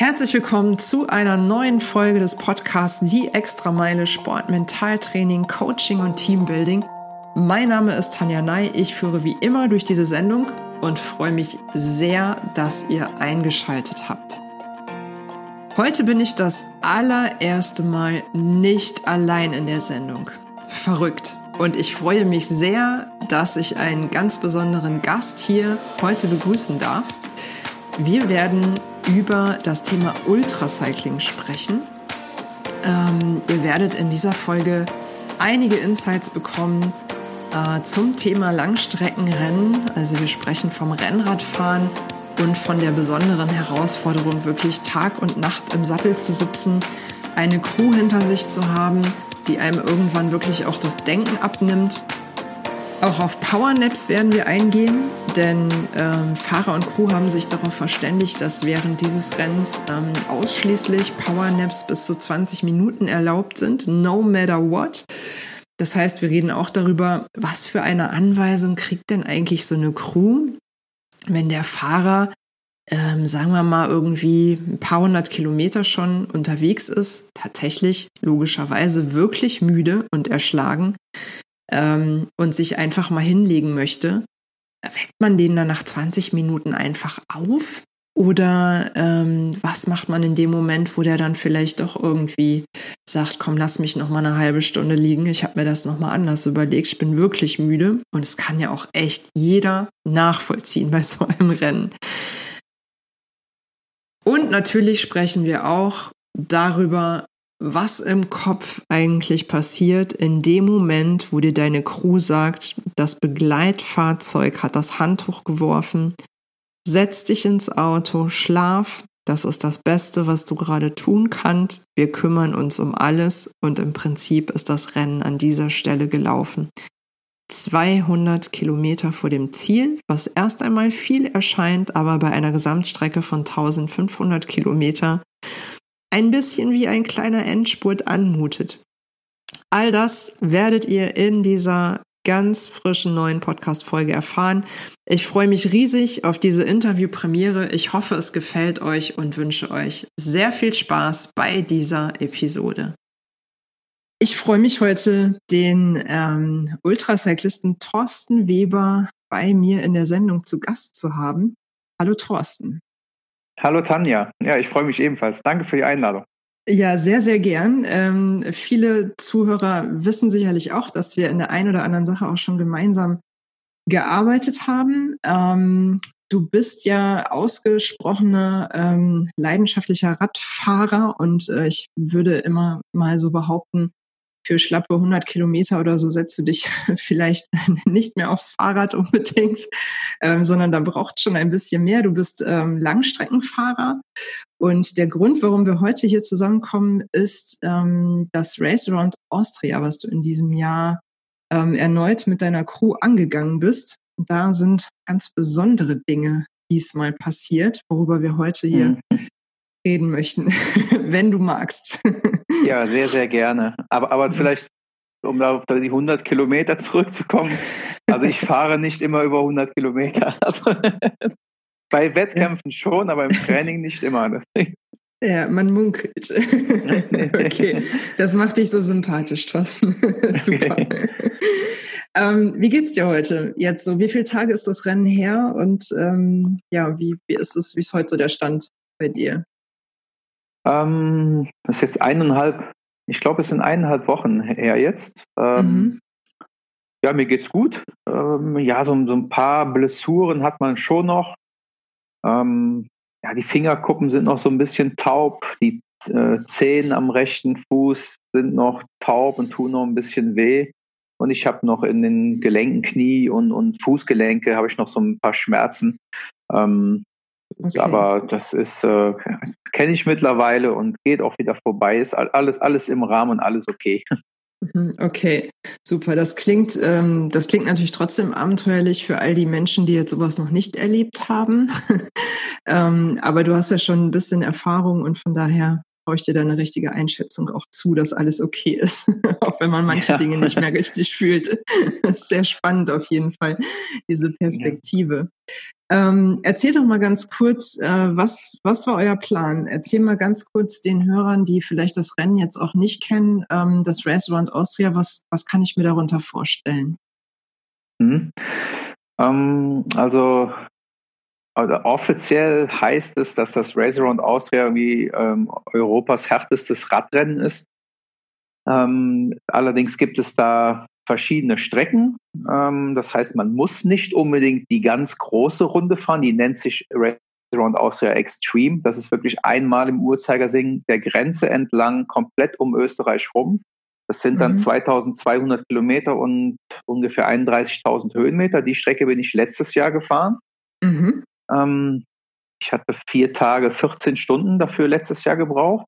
Herzlich willkommen zu einer neuen Folge des Podcasts Die Extrameile Sport, Mentaltraining, Coaching und Teambuilding. Mein Name ist Tanja Ney. Ich führe wie immer durch diese Sendung und freue mich sehr, dass ihr eingeschaltet habt. Heute bin ich das allererste Mal nicht allein in der Sendung. Verrückt. Und ich freue mich sehr, dass ich einen ganz besonderen Gast hier heute begrüßen darf. Wir werden über das Thema Ultracycling sprechen. Ähm, ihr werdet in dieser Folge einige Insights bekommen äh, zum Thema Langstreckenrennen. Also wir sprechen vom Rennradfahren und von der besonderen Herausforderung, wirklich Tag und Nacht im Sattel zu sitzen, eine Crew hinter sich zu haben, die einem irgendwann wirklich auch das Denken abnimmt auch auf Powernaps werden wir eingehen, denn ähm, Fahrer und Crew haben sich darauf verständigt, dass während dieses Rennens ähm, ausschließlich Powernaps bis zu 20 Minuten erlaubt sind, no matter what. Das heißt, wir reden auch darüber, was für eine Anweisung kriegt denn eigentlich so eine Crew, wenn der Fahrer, ähm, sagen wir mal, irgendwie ein paar hundert Kilometer schon unterwegs ist, tatsächlich logischerweise wirklich müde und erschlagen ähm, und sich einfach mal hinlegen möchte, weckt man den dann nach 20 Minuten einfach auf? Oder ähm, was macht man in dem Moment, wo der dann vielleicht doch irgendwie sagt, komm, lass mich noch mal eine halbe Stunde liegen. Ich habe mir das noch mal anders überlegt. Ich bin wirklich müde und es kann ja auch echt jeder nachvollziehen bei so einem Rennen. Und natürlich sprechen wir auch darüber, was im Kopf eigentlich passiert in dem Moment, wo dir deine Crew sagt, das Begleitfahrzeug hat das Handtuch geworfen, setz dich ins Auto, schlaf, das ist das Beste, was du gerade tun kannst. Wir kümmern uns um alles und im Prinzip ist das Rennen an dieser Stelle gelaufen. 200 Kilometer vor dem Ziel, was erst einmal viel erscheint, aber bei einer Gesamtstrecke von 1500 Kilometer ein bisschen wie ein kleiner Endspurt anmutet. All das werdet ihr in dieser ganz frischen neuen Podcast-Folge erfahren. Ich freue mich riesig auf diese Interviewpremiere. Ich hoffe, es gefällt euch und wünsche euch sehr viel Spaß bei dieser Episode. Ich freue mich heute, den ähm, Ultracyclisten Thorsten Weber bei mir in der Sendung zu Gast zu haben. Hallo Thorsten. Hallo Tanja. Ja, ich freue mich ebenfalls. Danke für die Einladung. Ja, sehr, sehr gern. Ähm, viele Zuhörer wissen sicherlich auch, dass wir in der einen oder anderen Sache auch schon gemeinsam gearbeitet haben. Ähm, du bist ja ausgesprochener ähm, leidenschaftlicher Radfahrer und äh, ich würde immer mal so behaupten, für schlappe 100 Kilometer oder so setzt du dich vielleicht nicht mehr aufs Fahrrad unbedingt, ähm, sondern da braucht schon ein bisschen mehr. Du bist ähm, Langstreckenfahrer und der Grund, warum wir heute hier zusammenkommen, ist ähm, das Race Around Austria, was du in diesem Jahr ähm, erneut mit deiner Crew angegangen bist. Da sind ganz besondere Dinge diesmal passiert, worüber wir heute hier mhm. Reden möchten, wenn du magst. Ja, sehr, sehr gerne. Aber, aber vielleicht, um auf die 100 Kilometer zurückzukommen. Also ich fahre nicht immer über 100 Kilometer. Also bei Wettkämpfen schon, aber im Training nicht immer. Ja, man munkelt. okay, das macht dich so sympathisch, Thorsten. Super. Ähm, wie geht's dir heute? Jetzt so, wie viele Tage ist das Rennen her und ähm, ja, wie, wie ist es, wie ist heute so der Stand bei dir? Ähm, das ist jetzt eineinhalb, ich glaube, es sind eineinhalb Wochen her jetzt. Ähm, mhm. Ja, mir geht's gut. Ähm, ja, so, so, ein paar Blessuren hat man schon noch. Ähm, ja, die Fingerkuppen sind noch so ein bisschen taub. Die äh, Zehen am rechten Fuß sind noch taub und tun noch ein bisschen weh. Und ich habe noch in den Gelenken, Knie und, und Fußgelenke habe ich noch so ein paar Schmerzen. Ähm, Okay. Aber das ist, äh, kenne ich mittlerweile und geht auch wieder vorbei. Ist alles, alles im Rahmen und alles okay. Mhm, okay, super. Das klingt, ähm, das klingt natürlich trotzdem abenteuerlich für all die Menschen, die jetzt sowas noch nicht erlebt haben. ähm, aber du hast ja schon ein bisschen Erfahrung und von daher dir da eine richtige Einschätzung auch zu, dass alles okay ist, auch wenn man manche ja. Dinge nicht mehr richtig fühlt. Das ist sehr spannend auf jeden Fall, diese Perspektive. Ja. Ähm, erzähl doch mal ganz kurz, äh, was, was war euer Plan? Erzähl mal ganz kurz den Hörern, die vielleicht das Rennen jetzt auch nicht kennen, ähm, das Race Around Austria, was, was kann ich mir darunter vorstellen? Mhm. Ähm, also also offiziell heißt es, dass das Race Around Austria irgendwie ähm, Europas härtestes Radrennen ist. Ähm, allerdings gibt es da verschiedene Strecken. Ähm, das heißt, man muss nicht unbedingt die ganz große Runde fahren. Die nennt sich Race Around Austria Extreme. Das ist wirklich einmal im Uhrzeigersinn der Grenze entlang, komplett um Österreich rum. Das sind dann mhm. 2200 Kilometer und ungefähr 31.000 Höhenmeter. Die Strecke bin ich letztes Jahr gefahren. Mhm. Ähm, ich hatte vier Tage, 14 Stunden dafür letztes Jahr gebraucht.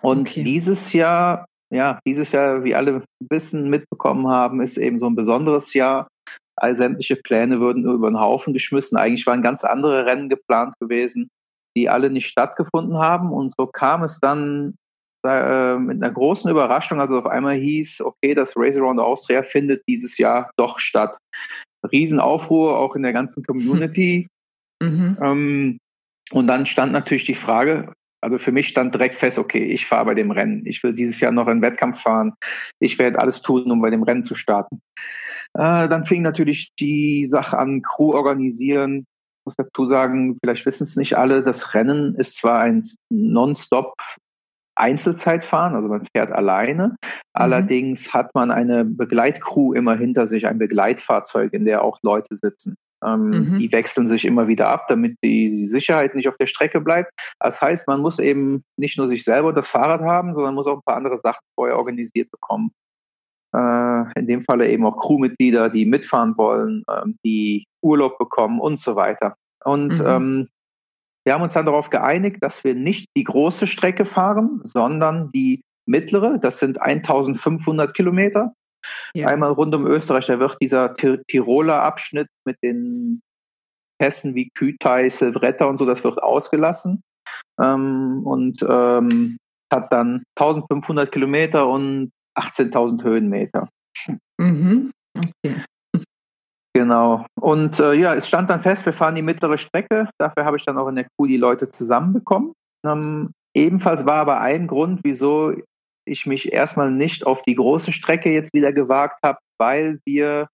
Und okay. dieses Jahr, ja, dieses Jahr, wie alle wissen, mitbekommen haben, ist eben so ein besonderes Jahr. All sämtliche Pläne wurden über den Haufen geschmissen. Eigentlich waren ganz andere Rennen geplant gewesen, die alle nicht stattgefunden haben. Und so kam es dann äh, mit einer großen Überraschung. Also auf einmal hieß, okay, das Race Around Austria findet dieses Jahr doch statt. Riesenaufruhr auch in der ganzen Community. Mhm. Ähm, und dann stand natürlich die Frage, also für mich stand direkt fest, okay, ich fahre bei dem Rennen. Ich will dieses Jahr noch einen Wettkampf fahren. Ich werde alles tun, um bei dem Rennen zu starten. Äh, dann fing natürlich die Sache an, Crew organisieren. Ich muss dazu sagen, vielleicht wissen es nicht alle, das Rennen ist zwar ein Nonstop Einzelzeitfahren, also man fährt alleine. Mhm. Allerdings hat man eine Begleitcrew immer hinter sich, ein Begleitfahrzeug, in der auch Leute sitzen. Ähm, mhm. Die wechseln sich immer wieder ab, damit die Sicherheit nicht auf der Strecke bleibt. Das heißt, man muss eben nicht nur sich selber das Fahrrad haben, sondern muss auch ein paar andere Sachen vorher organisiert bekommen. Äh, in dem Falle eben auch Crewmitglieder, die mitfahren wollen, ähm, die Urlaub bekommen und so weiter. Und mhm. ähm, wir haben uns dann darauf geeinigt, dass wir nicht die große Strecke fahren, sondern die mittlere. Das sind 1500 Kilometer. Ja. Einmal rund um Österreich, da wird dieser Tiroler Abschnitt mit den Pässen wie Kütai, Silvretta und so, das wird ausgelassen ähm, und ähm, hat dann 1500 Kilometer und 18.000 Höhenmeter. Mhm. Okay. Genau. Und äh, ja, es stand dann fest, wir fahren die mittlere Strecke. Dafür habe ich dann auch in der Kuh die Leute zusammenbekommen. Ähm, ebenfalls war aber ein Grund, wieso ich mich erstmal nicht auf die große Strecke jetzt wieder gewagt habe, weil wir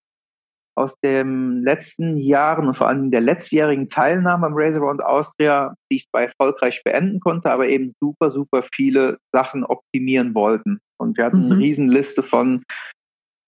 aus den letzten Jahren und vor allem der letztjährigen Teilnahme am Race Around Austria, die ich zwar erfolgreich beenden konnte, aber eben super, super viele Sachen optimieren wollten. Und wir hatten mhm. eine Riesenliste von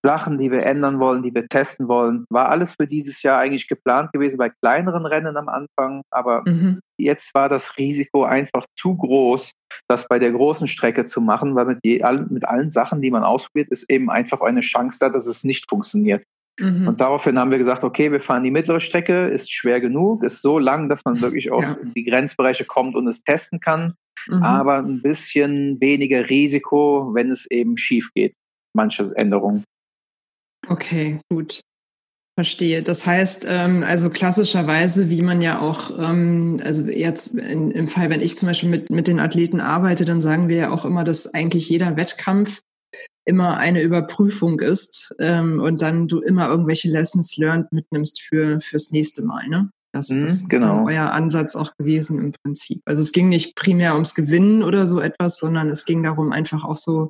Sachen, die wir ändern wollen, die wir testen wollen. War alles für dieses Jahr eigentlich geplant gewesen bei kleineren Rennen am Anfang, aber mhm. jetzt war das Risiko einfach zu groß, das bei der großen Strecke zu machen, weil mit, je, mit allen Sachen, die man ausprobiert, ist eben einfach eine Chance da, dass es nicht funktioniert. Mhm. Und daraufhin haben wir gesagt, okay, wir fahren die mittlere Strecke, ist schwer genug, ist so lang, dass man wirklich auch ja. in die Grenzbereiche kommt und es testen kann, mhm. aber ein bisschen weniger Risiko, wenn es eben schief geht, manche Änderungen. Okay, gut. Verstehe. Das heißt, ähm, also klassischerweise, wie man ja auch, ähm, also jetzt in, im Fall, wenn ich zum Beispiel mit, mit den Athleten arbeite, dann sagen wir ja auch immer, dass eigentlich jeder Wettkampf immer eine Überprüfung ist ähm, und dann du immer irgendwelche Lessons learned mitnimmst für fürs nächste Mal. Ne? Das, das mhm, ist genau. euer Ansatz auch gewesen im Prinzip. Also es ging nicht primär ums Gewinnen oder so etwas, sondern es ging darum, einfach auch so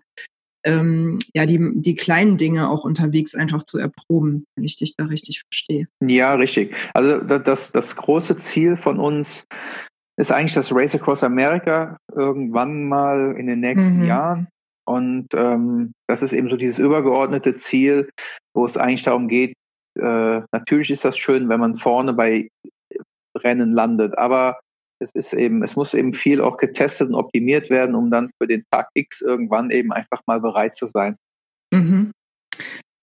ähm, ja, die, die kleinen Dinge auch unterwegs einfach zu erproben, wenn ich dich da richtig verstehe. Ja, richtig. Also das, das große Ziel von uns ist eigentlich das Race Across America irgendwann mal in den nächsten mhm. Jahren. Und ähm, das ist eben so dieses übergeordnete Ziel, wo es eigentlich darum geht, äh, natürlich ist das schön, wenn man vorne bei Rennen landet, aber es ist eben, es muss eben viel auch getestet und optimiert werden, um dann für den Tag X irgendwann eben einfach mal bereit zu sein. Mhm.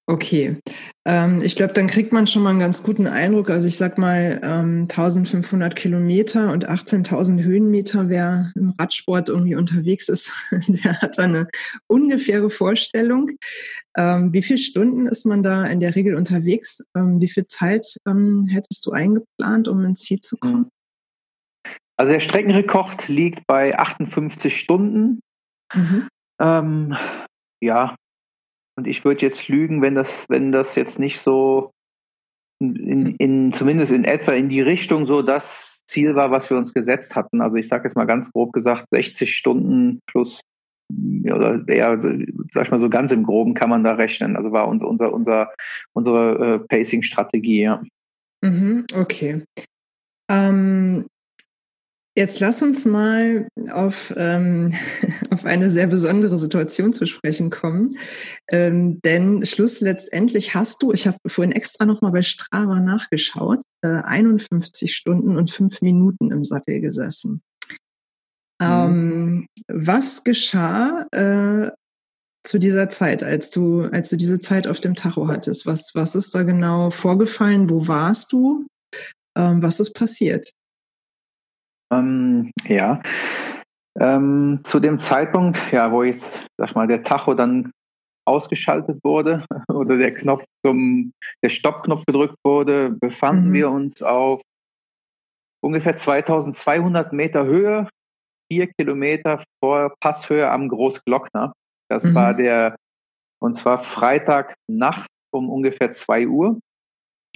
Okay, ähm, ich glaube, dann kriegt man schon mal einen ganz guten Eindruck. Also ich sag mal, ähm, 1500 Kilometer und 18.000 Höhenmeter, wer im Radsport irgendwie unterwegs ist, der hat da eine ungefähre Vorstellung. Ähm, wie viele Stunden ist man da in der Regel unterwegs? Ähm, wie viel Zeit ähm, hättest du eingeplant, um ins Ziel zu kommen? Also der Streckenrekord liegt bei 58 Stunden. Mhm. Ähm, ja, und ich würde jetzt lügen, wenn das, wenn das jetzt nicht so in, in, zumindest in etwa in die Richtung so das Ziel war, was wir uns gesetzt hatten. Also ich sage jetzt mal ganz grob gesagt, 60 Stunden plus oder eher, sag ich mal so ganz im Groben kann man da rechnen. Also war unser, unser, unser, unsere äh, Pacing-Strategie, ja. Mhm, okay. Ähm, Jetzt lass uns mal auf, ähm, auf eine sehr besondere Situation zu sprechen kommen. Ähm, denn Schluss letztendlich hast du, ich habe vorhin extra nochmal bei Strava nachgeschaut, äh, 51 Stunden und fünf Minuten im Sattel gesessen. Mhm. Ähm, was geschah äh, zu dieser Zeit, als du, als du diese Zeit auf dem Tacho hattest? Was, was ist da genau vorgefallen? Wo warst du? Ähm, was ist passiert? Ähm, ja. Ähm, zu dem Zeitpunkt, ja, wo jetzt, sag mal, der Tacho dann ausgeschaltet wurde oder der Knopf zum, der Stoppknopf gedrückt wurde, befanden mhm. wir uns auf ungefähr 2200 Meter Höhe, vier Kilometer vor Passhöhe am Großglockner. Das mhm. war der, und zwar Freitagnacht um ungefähr zwei Uhr.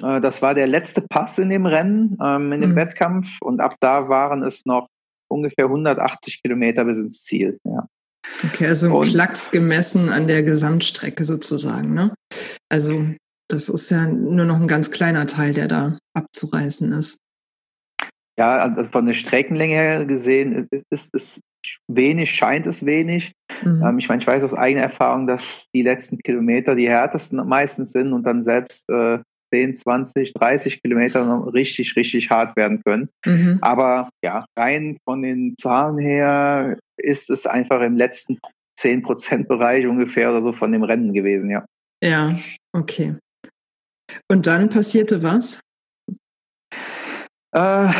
Äh, das war der letzte Pass in dem Rennen, ähm, in dem mhm. Wettkampf. Und ab da waren es noch ungefähr 180 Kilometer bis ins Ziel. Ja. Okay, also ein Klacks gemessen an der Gesamtstrecke sozusagen. Ne? Also das ist ja nur noch ein ganz kleiner Teil, der da abzureißen ist. Ja, also von der Streckenlänge her gesehen ist es wenig, scheint es wenig. Mhm. Ähm, ich meine, ich weiß aus eigener Erfahrung, dass die letzten Kilometer die härtesten meistens sind und dann selbst äh, 10, 20, 30 Kilometer noch richtig, richtig hart werden können. Mhm. Aber ja, rein von den Zahlen her ist es einfach im letzten 10% Bereich ungefähr oder so von dem Rennen gewesen, ja. Ja, okay. Und dann passierte was? Äh,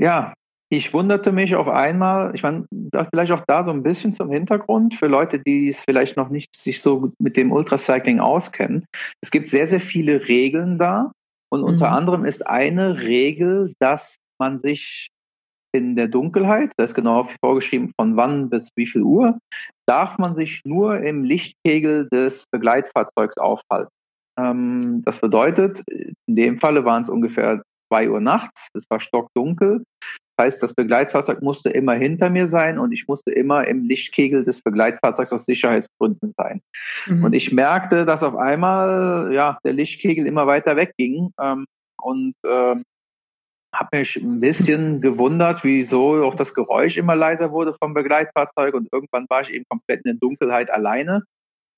ja, ich wunderte mich auf einmal, ich meine, vielleicht auch da so ein bisschen zum Hintergrund für Leute, die es vielleicht noch nicht sich so mit dem Ultracycling auskennen. Es gibt sehr, sehr viele Regeln da und mhm. unter anderem ist eine Regel, dass man sich in der Dunkelheit, das ist genau vorgeschrieben, von wann bis wie viel Uhr, darf man sich nur im Lichtkegel des Begleitfahrzeugs aufhalten. Ähm, das bedeutet, in dem Falle waren es ungefähr zwei Uhr nachts, es war stockdunkel heißt, das Begleitfahrzeug musste immer hinter mir sein und ich musste immer im Lichtkegel des Begleitfahrzeugs aus Sicherheitsgründen sein. Mhm. Und ich merkte, dass auf einmal ja der Lichtkegel immer weiter wegging ähm, und äh, habe mich ein bisschen gewundert, wieso auch das Geräusch immer leiser wurde vom Begleitfahrzeug und irgendwann war ich eben komplett in der Dunkelheit alleine.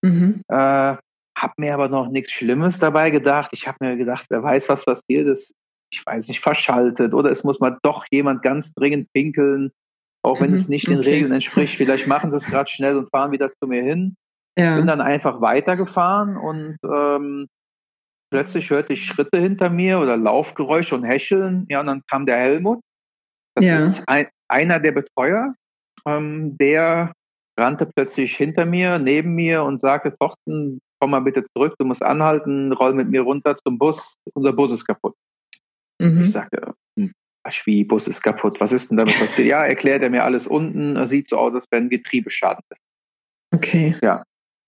Mhm. Äh, habe mir aber noch nichts Schlimmes dabei gedacht. Ich habe mir gedacht, wer weiß, was passiert ist ich weiß nicht, verschaltet oder es muss mal doch jemand ganz dringend pinkeln, auch wenn mhm, es nicht den okay. Regeln entspricht. Vielleicht machen sie es gerade schnell und fahren wieder zu mir hin. Ja. Bin dann einfach weitergefahren und ähm, plötzlich hörte ich Schritte hinter mir oder Laufgeräusche und Häscheln. Ja, und dann kam der Helmut. Das ja. ist ein, einer der Betreuer. Ähm, der rannte plötzlich hinter mir, neben mir und sagte, Tochten, komm mal bitte zurück, du musst anhalten, roll mit mir runter zum Bus, unser Bus ist kaputt. Mhm. Ich sagte, hm, wie, Bus ist kaputt, was ist denn damit passiert? ja, erklärt er mir alles unten, sieht so aus, als wenn Getriebeschaden ist. Okay. Ja.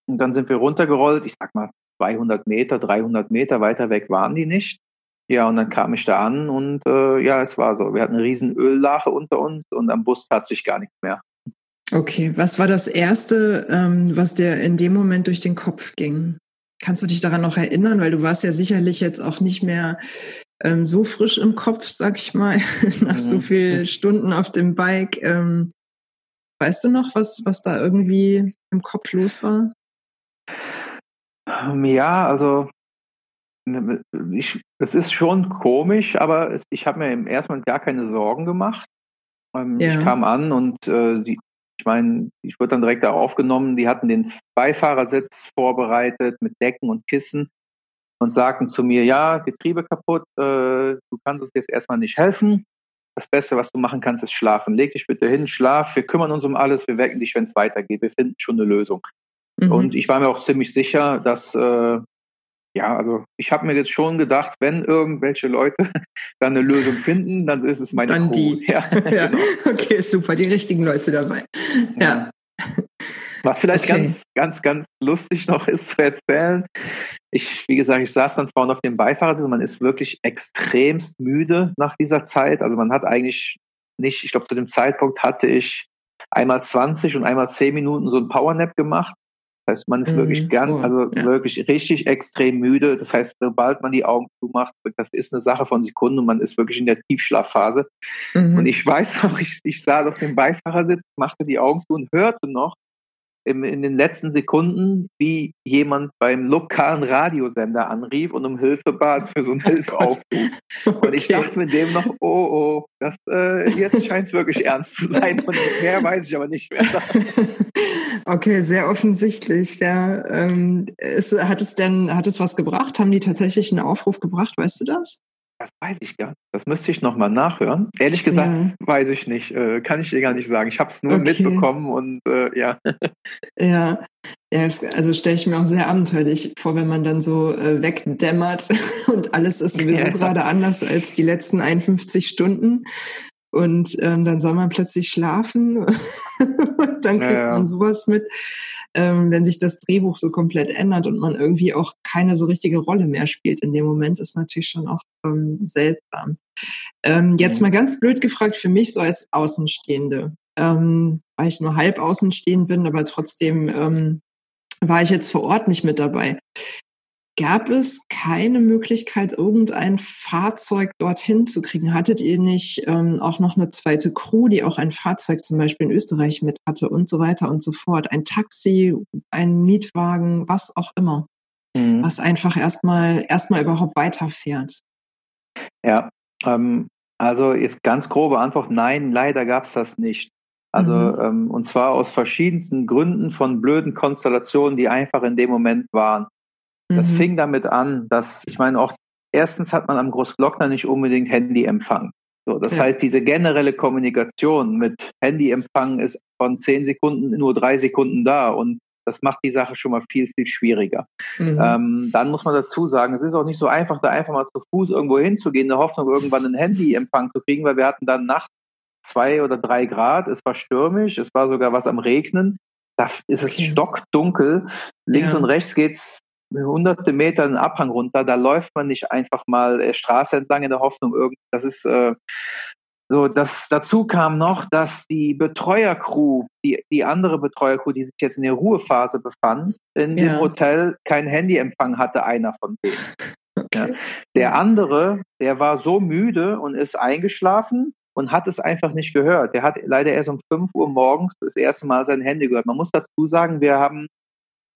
Und dann sind wir runtergerollt, ich sag mal 200 Meter, 300 Meter weiter weg waren die nicht. Ja, und dann kam ich da an und äh, ja, es war so. Wir hatten eine riesen Öllache unter uns und am Bus tat sich gar nichts mehr. Okay, was war das Erste, ähm, was dir in dem Moment durch den Kopf ging? Kannst du dich daran noch erinnern? Weil du warst ja sicherlich jetzt auch nicht mehr ähm, so frisch im Kopf, sag ich mal, nach so mhm. vielen Stunden auf dem Bike. Ähm, weißt du noch, was, was da irgendwie im Kopf los war? Ähm, ja, also ne, ich, es ist schon komisch, aber es, ich habe mir im ersten Moment gar keine Sorgen gemacht. Ähm, ja. Ich kam an und äh, die, ich meine, ich wurde dann direkt da aufgenommen. Die hatten den Beifahrersitz vorbereitet mit Decken und Kissen und sagten zu mir, ja, Getriebe kaputt, äh, du kannst uns jetzt erstmal nicht helfen. Das Beste, was du machen kannst, ist schlafen. Leg dich bitte hin, schlaf, wir kümmern uns um alles, wir wecken dich, wenn es weitergeht. Wir finden schon eine Lösung. Mhm. Und ich war mir auch ziemlich sicher, dass, äh, ja, also ich habe mir jetzt schon gedacht, wenn irgendwelche Leute dann eine Lösung finden, dann ist es meine Dann Crew. die. Ja, ja. Genau. Okay, super, die richtigen Leute dabei. ja. ja. Was vielleicht okay. ganz, ganz, ganz lustig noch ist zu erzählen. Ich, wie gesagt, ich saß dann vorne auf dem Beifahrersitz und man ist wirklich extremst müde nach dieser Zeit. Also man hat eigentlich nicht, ich glaube, zu dem Zeitpunkt hatte ich einmal 20 und einmal 10 Minuten so ein Powernap gemacht. Das heißt, man ist mhm, wirklich gern, cool. also ja. wirklich richtig extrem müde. Das heißt, sobald man die Augen zumacht, das ist eine Sache von Sekunden und man ist wirklich in der Tiefschlafphase. Mhm. Und ich weiß noch, ich, ich saß auf dem Beifahrersitz, machte die Augen zu und hörte noch, im, in den letzten Sekunden, wie jemand beim lokalen Radiosender anrief und um Hilfe bat für so einen Hilfeaufruf. Okay. Und ich dachte mit dem noch, oh, oh, das, äh, jetzt scheint es wirklich ernst zu sein. Und mehr weiß ich aber nicht mehr. okay, sehr offensichtlich. Ja. Ähm, ist, hat es denn, hat es was gebracht? Haben die tatsächlich einen Aufruf gebracht? Weißt du das? Das weiß ich gar nicht. Das müsste ich nochmal nachhören. Ehrlich gesagt, ja. weiß ich nicht. Äh, kann ich dir gar nicht sagen. Ich habe es nur okay. mitbekommen und äh, ja. Ja, ja also stelle ich mir auch sehr abenteuerlich vor, wenn man dann so äh, wegdämmert und alles ist sowieso ja. gerade anders als die letzten 51 Stunden. Und ähm, dann soll man plötzlich schlafen. Und dann kriegt ja, man sowas mit. Ähm, wenn sich das Drehbuch so komplett ändert und man irgendwie auch keine so richtige Rolle mehr spielt in dem Moment, ist natürlich schon auch ähm, seltsam. Ähm, jetzt mal ganz blöd gefragt für mich so als Außenstehende, ähm, weil ich nur halb außenstehend bin, aber trotzdem ähm, war ich jetzt vor Ort nicht mit dabei gab es keine Möglichkeit, irgendein Fahrzeug dorthin zu kriegen? Hattet ihr nicht ähm, auch noch eine zweite Crew, die auch ein Fahrzeug zum Beispiel in Österreich mit hatte und so weiter und so fort? Ein Taxi, ein Mietwagen, was auch immer, mhm. was einfach erstmal erstmal überhaupt weiterfährt. Ja, ähm, also ist ganz grobe Antwort, nein, leider gab es das nicht. Also mhm. ähm, und zwar aus verschiedensten Gründen von blöden Konstellationen, die einfach in dem Moment waren. Das mhm. fing damit an, dass, ich meine, auch erstens hat man am Großglockner nicht unbedingt Handyempfang. So, das ja. heißt, diese generelle Kommunikation mit Handyempfang ist von zehn Sekunden nur drei Sekunden da und das macht die Sache schon mal viel, viel schwieriger. Mhm. Ähm, dann muss man dazu sagen, es ist auch nicht so einfach, da einfach mal zu Fuß irgendwo hinzugehen, in der Hoffnung, irgendwann einen Handyempfang zu kriegen, weil wir hatten dann Nacht zwei oder drei Grad, es war stürmisch, es war sogar was am Regnen. Da ist es okay. stockdunkel. Links ja. und rechts geht's hunderte Meter einen Abhang runter, da läuft man nicht einfach mal äh, Straße entlang in der Hoffnung, irgend, das ist äh, so, das, dazu kam noch, dass die Betreuercrew, die, die andere Betreuercrew, die sich jetzt in der Ruhephase befand, in ja. dem Hotel kein Handyempfang hatte, einer von denen. Okay. Ja. Der andere, der war so müde und ist eingeschlafen und hat es einfach nicht gehört. Der hat leider erst um 5 Uhr morgens das erste Mal sein Handy gehört. Man muss dazu sagen, wir haben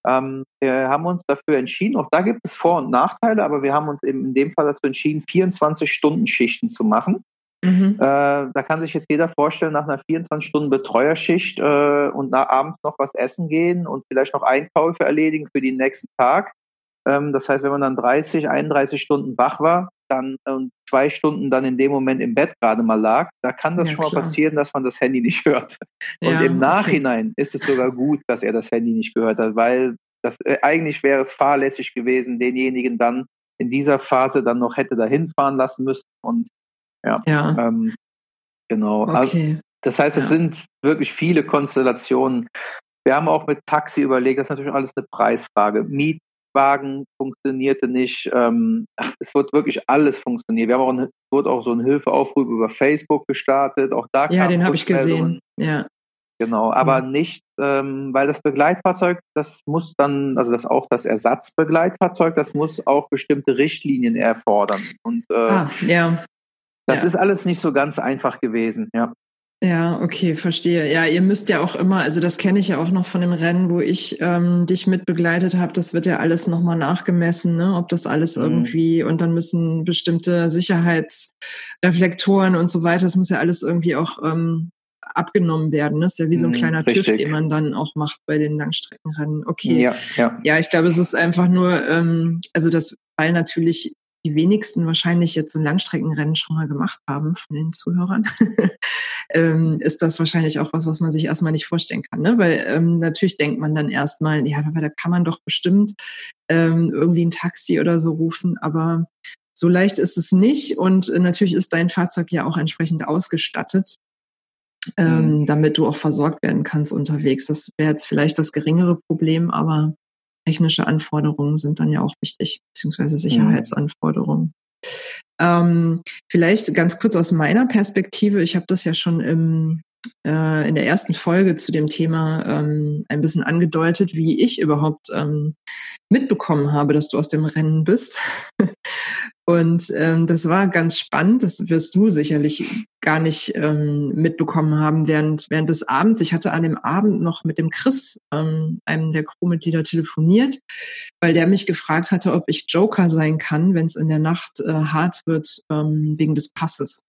ähm, wir haben uns dafür entschieden, auch da gibt es Vor- und Nachteile, aber wir haben uns eben in dem Fall dazu entschieden, 24-Stunden-Schichten zu machen. Mhm. Äh, da kann sich jetzt jeder vorstellen, nach einer 24-Stunden-Betreuerschicht äh, und nach, abends noch was essen gehen und vielleicht noch Einkäufe erledigen für den nächsten Tag. Ähm, das heißt, wenn man dann 30, 31 Stunden wach war, dann und zwei Stunden dann in dem Moment im Bett gerade mal lag, da kann das ja, schon mal passieren, dass man das Handy nicht hört. Und ja, im Nachhinein okay. ist es sogar gut, dass er das Handy nicht gehört hat, weil das äh, eigentlich wäre es fahrlässig gewesen, denjenigen dann in dieser Phase dann noch hätte dahin fahren lassen müssen. Und ja, ja. Ähm, genau. Okay. Also, das heißt, es sind wirklich viele Konstellationen. Wir haben auch mit Taxi überlegt, das ist natürlich alles eine Preisfrage. Miet, Wagen funktionierte nicht. Ähm, es wird wirklich alles funktionieren. Wir haben auch, ein, wurde auch so ein Hilfeaufruf über Facebook gestartet. Auch da ja, den habe ich gesehen. Ja. Genau, aber mhm. nicht, ähm, weil das Begleitfahrzeug, das muss dann, also das auch das Ersatzbegleitfahrzeug, das muss auch bestimmte Richtlinien erfordern. Und äh, ah, ja. das ja. ist alles nicht so ganz einfach gewesen, ja. Ja, okay, verstehe. Ja, ihr müsst ja auch immer, also das kenne ich ja auch noch von dem Rennen, wo ich ähm, dich mitbegleitet habe, das wird ja alles nochmal nachgemessen, ne? ob das alles mhm. irgendwie, und dann müssen bestimmte Sicherheitsreflektoren und so weiter, das muss ja alles irgendwie auch ähm, abgenommen werden. Ne? Das ist ja wie so ein mhm, kleiner Richtig. TÜV, den man dann auch macht bei den Langstreckenrennen. Okay. Ja, ja. ja ich glaube, es ist einfach nur, ähm, also das, weil natürlich die wenigsten wahrscheinlich jetzt so ein Langstreckenrennen schon mal gemacht haben von den Zuhörern, ähm, ist das wahrscheinlich auch was, was man sich erstmal nicht vorstellen kann. Ne? Weil ähm, natürlich denkt man dann erstmal, ja, aber da kann man doch bestimmt ähm, irgendwie ein Taxi oder so rufen, aber so leicht ist es nicht und äh, natürlich ist dein Fahrzeug ja auch entsprechend ausgestattet. ähm, mhm. damit du auch versorgt werden kannst unterwegs. Das wäre jetzt vielleicht das geringere Problem, aber technische Anforderungen sind dann ja auch wichtig, beziehungsweise mhm. Sicherheitsanforderungen. Ähm, vielleicht ganz kurz aus meiner Perspektive. Ich habe das ja schon im äh, in der ersten Folge zu dem Thema ähm, ein bisschen angedeutet, wie ich überhaupt ähm, mitbekommen habe, dass du aus dem Rennen bist. Und ähm, das war ganz spannend. Das wirst du sicherlich gar nicht ähm, mitbekommen haben während, während des Abends. Ich hatte an dem Abend noch mit dem Chris, ähm, einem der Crewmitglieder, telefoniert, weil der mich gefragt hatte, ob ich Joker sein kann, wenn es in der Nacht äh, hart wird ähm, wegen des Passes.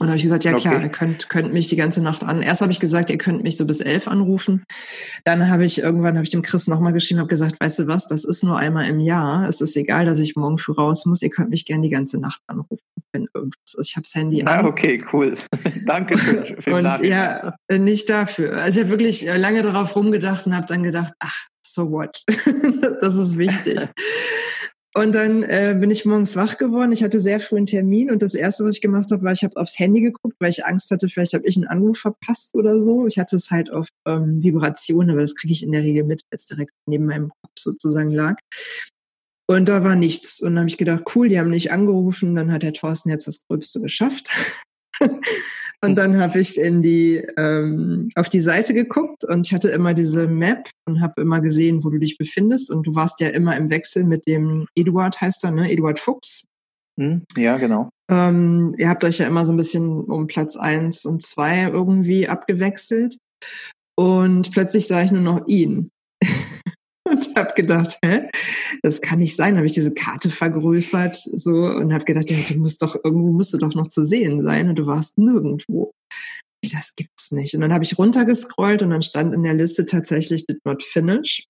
Und habe ich gesagt, ja klar, okay. ihr könnt, könnt mich die ganze Nacht an. Erst habe ich gesagt, ihr könnt mich so bis elf anrufen. Dann habe ich irgendwann, habe ich dem Chris nochmal geschrieben, habe gesagt, weißt du was, das ist nur einmal im Jahr. Es ist egal, dass ich morgen früh raus muss. Ihr könnt mich gerne die ganze Nacht anrufen, wenn irgendwas ist. Ich habe das Handy ah, an. Ah, okay, cool. Danke für, für Und ja, nicht dafür. Also ich habe wirklich lange darauf rumgedacht und habe dann gedacht, ach, so what? das ist wichtig. Und dann äh, bin ich morgens wach geworden. Ich hatte sehr früh einen Termin und das erste, was ich gemacht habe, war, ich habe aufs Handy geguckt, weil ich Angst hatte, vielleicht habe ich einen Anruf verpasst oder so. Ich hatte es halt auf ähm, Vibration, aber das kriege ich in der Regel mit, weil es direkt neben meinem Kopf sozusagen lag. Und da war nichts. Und dann habe ich gedacht, cool, die haben nicht angerufen. Dann hat der Thorsten jetzt das Gröbste geschafft. Und dann habe ich in die ähm, auf die Seite geguckt und ich hatte immer diese Map und habe immer gesehen, wo du dich befindest. Und du warst ja immer im Wechsel mit dem Eduard, heißt er, ne? Eduard Fuchs. Hm, ja, genau. Ähm, ihr habt euch ja immer so ein bisschen um Platz eins und zwei irgendwie abgewechselt. Und plötzlich sah ich nur noch ihn und habe gedacht, hä, das kann nicht sein. Habe ich diese Karte vergrößert so und habe gedacht, ja, du musst doch irgendwo musst du doch noch zu sehen sein und du warst nirgendwo. Das gibt's nicht. Und dann habe ich runtergescrollt und dann stand in der Liste tatsächlich Did Not Finish.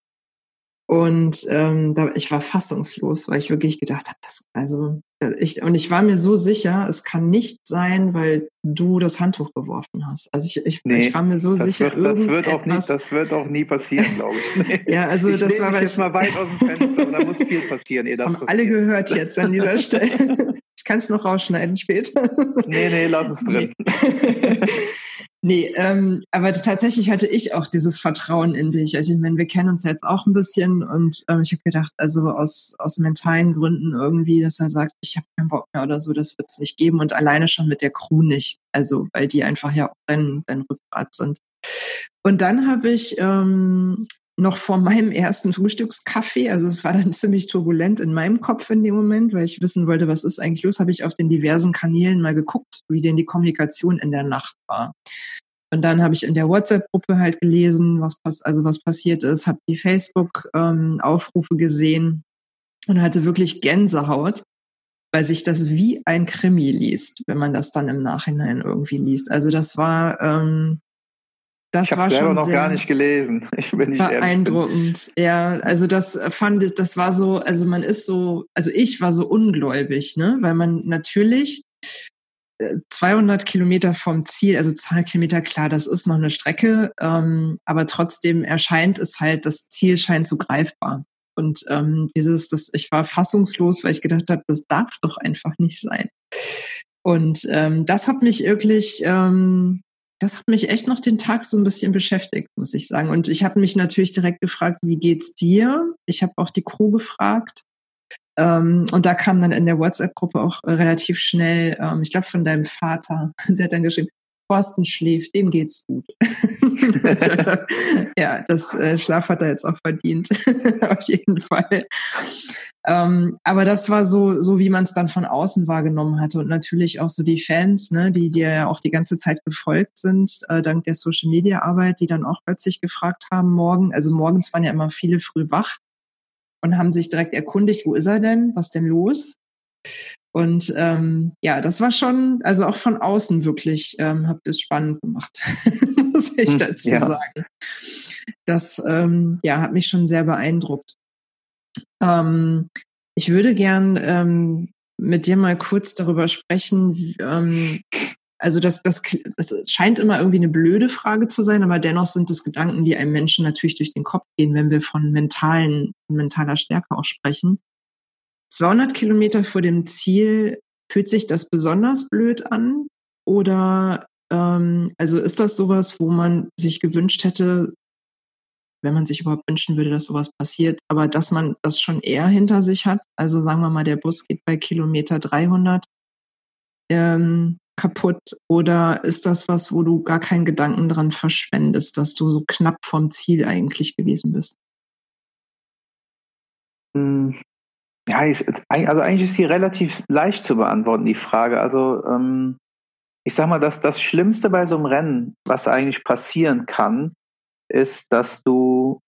Und ähm, da, ich war fassungslos, weil ich wirklich gedacht habe, das, also ich, und ich war mir so sicher, es kann nicht sein, weil du das Handtuch geworfen hast. Also ich, ich, nee, ich war mir so sicher, wird, das wird auch nie, das wird auch nie passieren, glaube ich. Nee. ja, also ich das war mich jetzt mal weit aus dem Fenster. da muss viel passieren. das, das haben passiert. alle gehört jetzt an dieser Stelle. ich kann es noch rausschneiden später. nee, nee, lass es drin. Nee, ähm, aber tatsächlich hatte ich auch dieses Vertrauen in dich. Also ich meine, wir kennen uns jetzt auch ein bisschen und ähm, ich habe gedacht, also aus, aus mentalen Gründen irgendwie, dass er sagt, ich habe keinen Bock mehr oder so, das wird es nicht geben und alleine schon mit der Crew nicht. Also weil die einfach ja auch dein, dein Rückgrat sind. Und dann habe ich ähm, noch vor meinem ersten Frühstückskaffee, also es war dann ziemlich turbulent in meinem Kopf in dem Moment, weil ich wissen wollte, was ist eigentlich los, habe ich auf den diversen Kanälen mal geguckt, wie denn die Kommunikation in der Nacht war. Und dann habe ich in der WhatsApp-Gruppe halt gelesen, was pass also was passiert ist, habe die Facebook-Aufrufe ähm, gesehen und hatte wirklich Gänsehaut, weil sich das wie ein Krimi liest, wenn man das dann im Nachhinein irgendwie liest. Also das war ähm, das ich war selber noch gar nicht gelesen. Ich bin nicht beeindruckend. Ja, also das fand ich, das war so, also man ist so, also ich war so ungläubig, ne, weil man natürlich 200 äh, Kilometer vom Ziel, also 200 Kilometer, klar, das ist noch eine Strecke, ähm, aber trotzdem erscheint es halt, das Ziel scheint so greifbar. Und ähm, dieses, das, ich war fassungslos, weil ich gedacht habe, das darf doch einfach nicht sein. Und ähm, das hat mich wirklich, ähm, das hat mich echt noch den Tag so ein bisschen beschäftigt, muss ich sagen. Und ich habe mich natürlich direkt gefragt, wie geht's dir? Ich habe auch die Crew gefragt. Ähm, und da kam dann in der WhatsApp-Gruppe auch relativ schnell, ähm, ich glaube von deinem Vater, der dann geschrieben, Thorsten schläft, dem geht's gut. ja, das äh, Schlaf hat er jetzt auch verdient, auf jeden Fall. Ähm, aber das war so, so wie man es dann von außen wahrgenommen hatte und natürlich auch so die Fans, ne, die dir ja auch die ganze Zeit gefolgt sind, äh, dank der Social Media Arbeit, die dann auch plötzlich gefragt haben morgen. Also morgens waren ja immer viele früh wach und haben sich direkt erkundigt, wo ist er denn, was denn los? Und ähm, ja, das war schon, also auch von außen wirklich, ähm, habt es spannend gemacht, muss ich hm, dazu ja. sagen. Das ähm, ja, hat mich schon sehr beeindruckt. Ähm, ich würde gern ähm, mit dir mal kurz darüber sprechen. Ähm, also das, das, das scheint immer irgendwie eine blöde Frage zu sein, aber dennoch sind es Gedanken, die einem Menschen natürlich durch den Kopf gehen, wenn wir von mentalen, mentaler Stärke auch sprechen. 200 Kilometer vor dem Ziel, fühlt sich das besonders blöd an? Oder Ähm, also ist das sowas, wo man sich gewünscht hätte, wenn man sich überhaupt wünschen würde, dass sowas passiert, aber dass man das schon eher hinter sich hat? Also sagen wir mal, der Bus geht bei Kilometer 300 ähm, kaputt oder ist das was, wo du gar keinen Gedanken dran verschwendest, dass du so knapp vom Ziel eigentlich gewesen bist? Hm, ja, also eigentlich ist sie relativ leicht zu beantworten, die Frage. Also ähm, ich sag mal, dass das Schlimmste bei so einem Rennen, was eigentlich passieren kann, ist, dass du,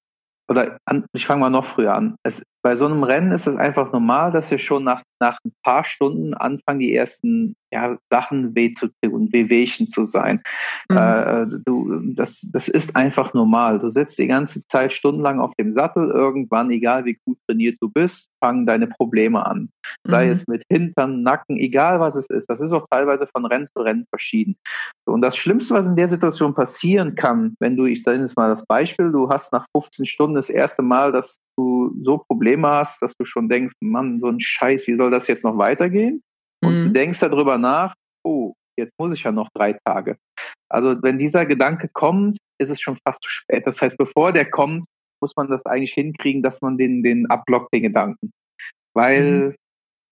oder an, ich fange mal noch früher an. Es, bei so einem Rennen ist es einfach normal, dass wir schon nach, nach ein paar Stunden anfangen, die ersten ja, Sachen weh zu tun, Wehwehchen zu sein. Mhm. Äh, du, das, das ist einfach normal. Du sitzt die ganze Zeit stundenlang auf dem Sattel. Irgendwann, egal wie gut trainiert du bist, fangen deine Probleme an. Sei mhm. es mit Hintern, Nacken, egal was es ist. Das ist auch teilweise von Rennen zu Rennen verschieden. Und das Schlimmste, was in der Situation passieren kann, wenn du, ich sage jetzt mal das Beispiel, du hast nach 15 Stunden das erste Mal, dass du so Probleme hast, dass du schon denkst, Mann, so ein Scheiß, wie soll das jetzt noch weitergehen? Und mhm. du denkst darüber nach, oh, jetzt muss ich ja noch drei Tage. Also wenn dieser Gedanke kommt, ist es schon fast zu spät. Das heißt, bevor der kommt, muss man das eigentlich hinkriegen, dass man den, den abblockt, den Gedanken. Weil mhm.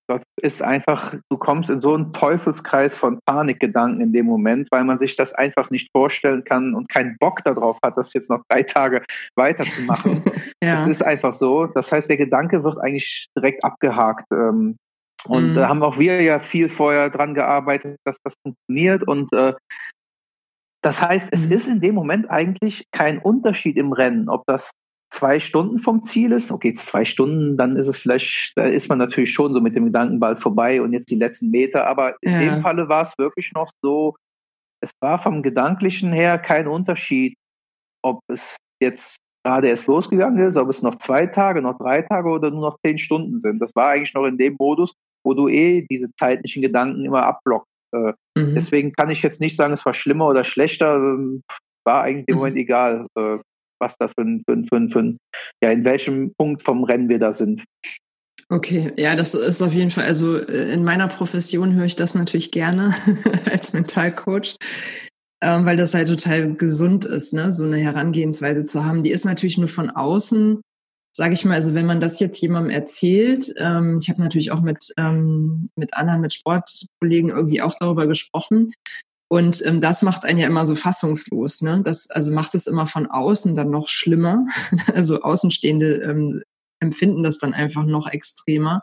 das ist einfach, du kommst in so einen Teufelskreis von Panikgedanken in dem Moment, weil man sich das einfach nicht vorstellen kann und keinen Bock darauf hat, das jetzt noch drei Tage weiterzumachen. Ja. Das ist einfach so. Das heißt, der Gedanke wird eigentlich direkt abgehakt. Ähm, und mhm. da haben auch wir ja viel vorher dran gearbeitet, dass das funktioniert. Und äh, das heißt, es mhm. ist in dem Moment eigentlich kein Unterschied im Rennen, ob das zwei Stunden vom Ziel ist. Okay, zwei Stunden, dann ist es vielleicht, da ist man natürlich schon so mit dem Gedankenball vorbei und jetzt die letzten Meter. Aber in ja. dem Falle war es wirklich noch so, es war vom Gedanklichen her kein Unterschied, ob es jetzt gerade erst losgegangen ist, ob es noch zwei Tage, noch drei Tage oder nur noch zehn Stunden sind. Das war eigentlich noch in dem Modus, wo du eh diese zeitlichen Gedanken immer abblockst. Äh, mhm. Deswegen kann ich jetzt nicht sagen, es war schlimmer oder schlechter. Ähm, war eigentlich im mhm. Moment egal, äh, was da für ein, für, für, für ja, in welchem Punkt vom Rennen wir da sind. Okay, ja, das ist auf jeden Fall, also äh, in meiner Profession höre ich das natürlich gerne als Mentalcoach, ähm, weil das halt total gesund ist, ne, so eine Herangehensweise zu haben. Die ist natürlich nur von außen sage ich mal, also wenn man das jetzt jemandem erzählt, ähm, ich habe natürlich auch mit, ähm, mit anderen, mit Sportkollegen irgendwie auch darüber gesprochen. Und ähm, das macht einen ja immer so fassungslos. Ne? Das also macht es immer von außen dann noch schlimmer. Also Außenstehende ähm, empfinden das dann einfach noch extremer,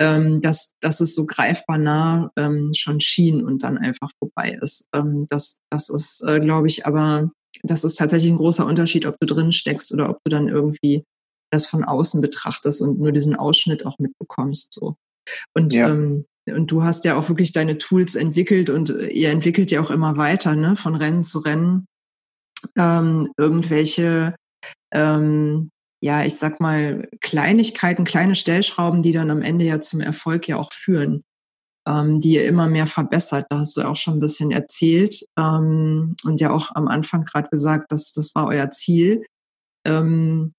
ähm, dass, dass es so greifbar nah ähm, schon schien und dann einfach vorbei ist. Ähm, das, das ist, äh, glaube ich, aber das ist tatsächlich ein großer Unterschied, ob du drin steckst oder ob du dann irgendwie das von außen betrachtest und nur diesen Ausschnitt auch mitbekommst. So. Und, ja. ähm, und du hast ja auch wirklich deine Tools entwickelt und äh, ihr entwickelt ja auch immer weiter, ne, von Rennen zu Rennen. Ähm, irgendwelche, ähm, ja, ich sag mal, Kleinigkeiten, kleine Stellschrauben, die dann am Ende ja zum Erfolg ja auch führen, ähm, die ihr immer mehr verbessert. Da hast du auch schon ein bisschen erzählt ähm, und ja auch am Anfang gerade gesagt, dass das war euer Ziel. Ähm,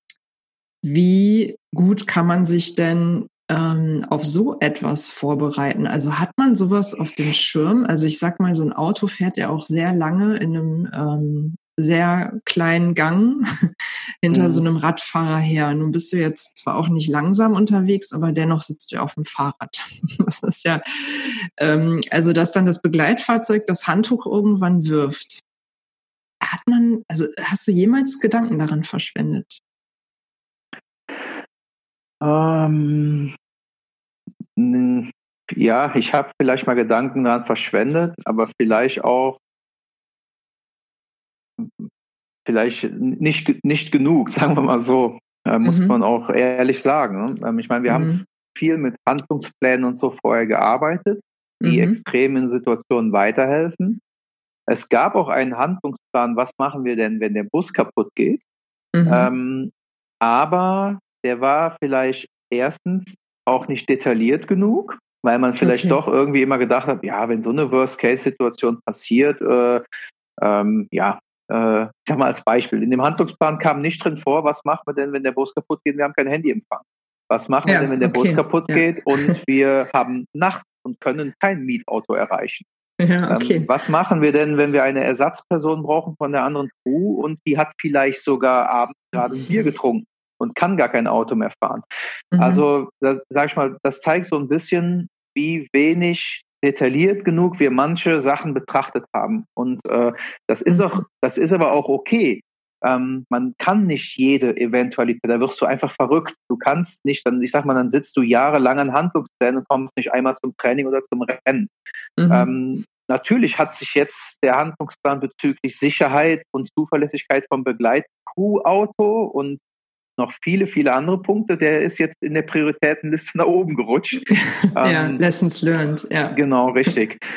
wie gut kann man sich denn ähm, auf so etwas vorbereiten? Also hat man sowas auf dem Schirm? Also ich sag mal, so ein Auto fährt ja auch sehr lange in einem ähm, sehr kleinen Gang hinter mhm. so einem Radfahrer her. Nun bist du jetzt zwar auch nicht langsam unterwegs, aber dennoch sitzt du auf dem Fahrrad. das ist ja, ähm, also dass dann das Begleitfahrzeug das Handtuch irgendwann wirft. Hat man, also hast du jemals Gedanken daran verschwendet? Ähm, ja, ich habe vielleicht mal Gedanken daran verschwendet, aber vielleicht auch vielleicht nicht, nicht genug, sagen wir mal so, äh, muss mhm. man auch ehrlich sagen. Ne? Ähm, ich meine, wir mhm. haben viel mit Handlungsplänen und so vorher gearbeitet, die mhm. extremen Situationen weiterhelfen. Es gab auch einen Handlungsplan, was machen wir denn, wenn der Bus kaputt geht. Mhm. Ähm, aber der war vielleicht erstens auch nicht detailliert genug, weil man vielleicht okay. doch irgendwie immer gedacht hat, ja, wenn so eine Worst-Case-Situation passiert, äh, ähm, ja, äh, ich sag mal als Beispiel, in dem Handlungsplan kam nicht drin vor, was machen wir denn, wenn der Bus kaputt geht, wir haben kein Handyempfang. Was machen ja, wir denn, wenn der okay. Bus kaputt ja. geht und wir haben Nacht und können kein Mietauto erreichen? Ja, okay. Ähm, was machen wir denn, wenn wir eine Ersatzperson brauchen von der anderen Crew und die hat vielleicht sogar abends gerade ein Bier getrunken und kann gar kein Auto mehr fahren? Mhm. Also, das, sag ich mal, das zeigt so ein bisschen, wie wenig detailliert genug wir manche Sachen betrachtet haben. Und äh, das ist auch, das ist aber auch okay. Ähm, man kann nicht jede Eventualität, da wirst du einfach verrückt. Du kannst nicht, dann, ich sag mal, dann sitzt du jahrelang an Handlungsplänen und kommst nicht einmal zum Training oder zum Rennen. Mhm. Ähm, natürlich hat sich jetzt der Handlungsplan bezüglich Sicherheit und Zuverlässigkeit vom Begleitcrew-Auto und noch viele, viele andere Punkte. Der ist jetzt in der Prioritätenliste nach oben gerutscht. ja, ähm, Lessons learned, ja. Genau, richtig.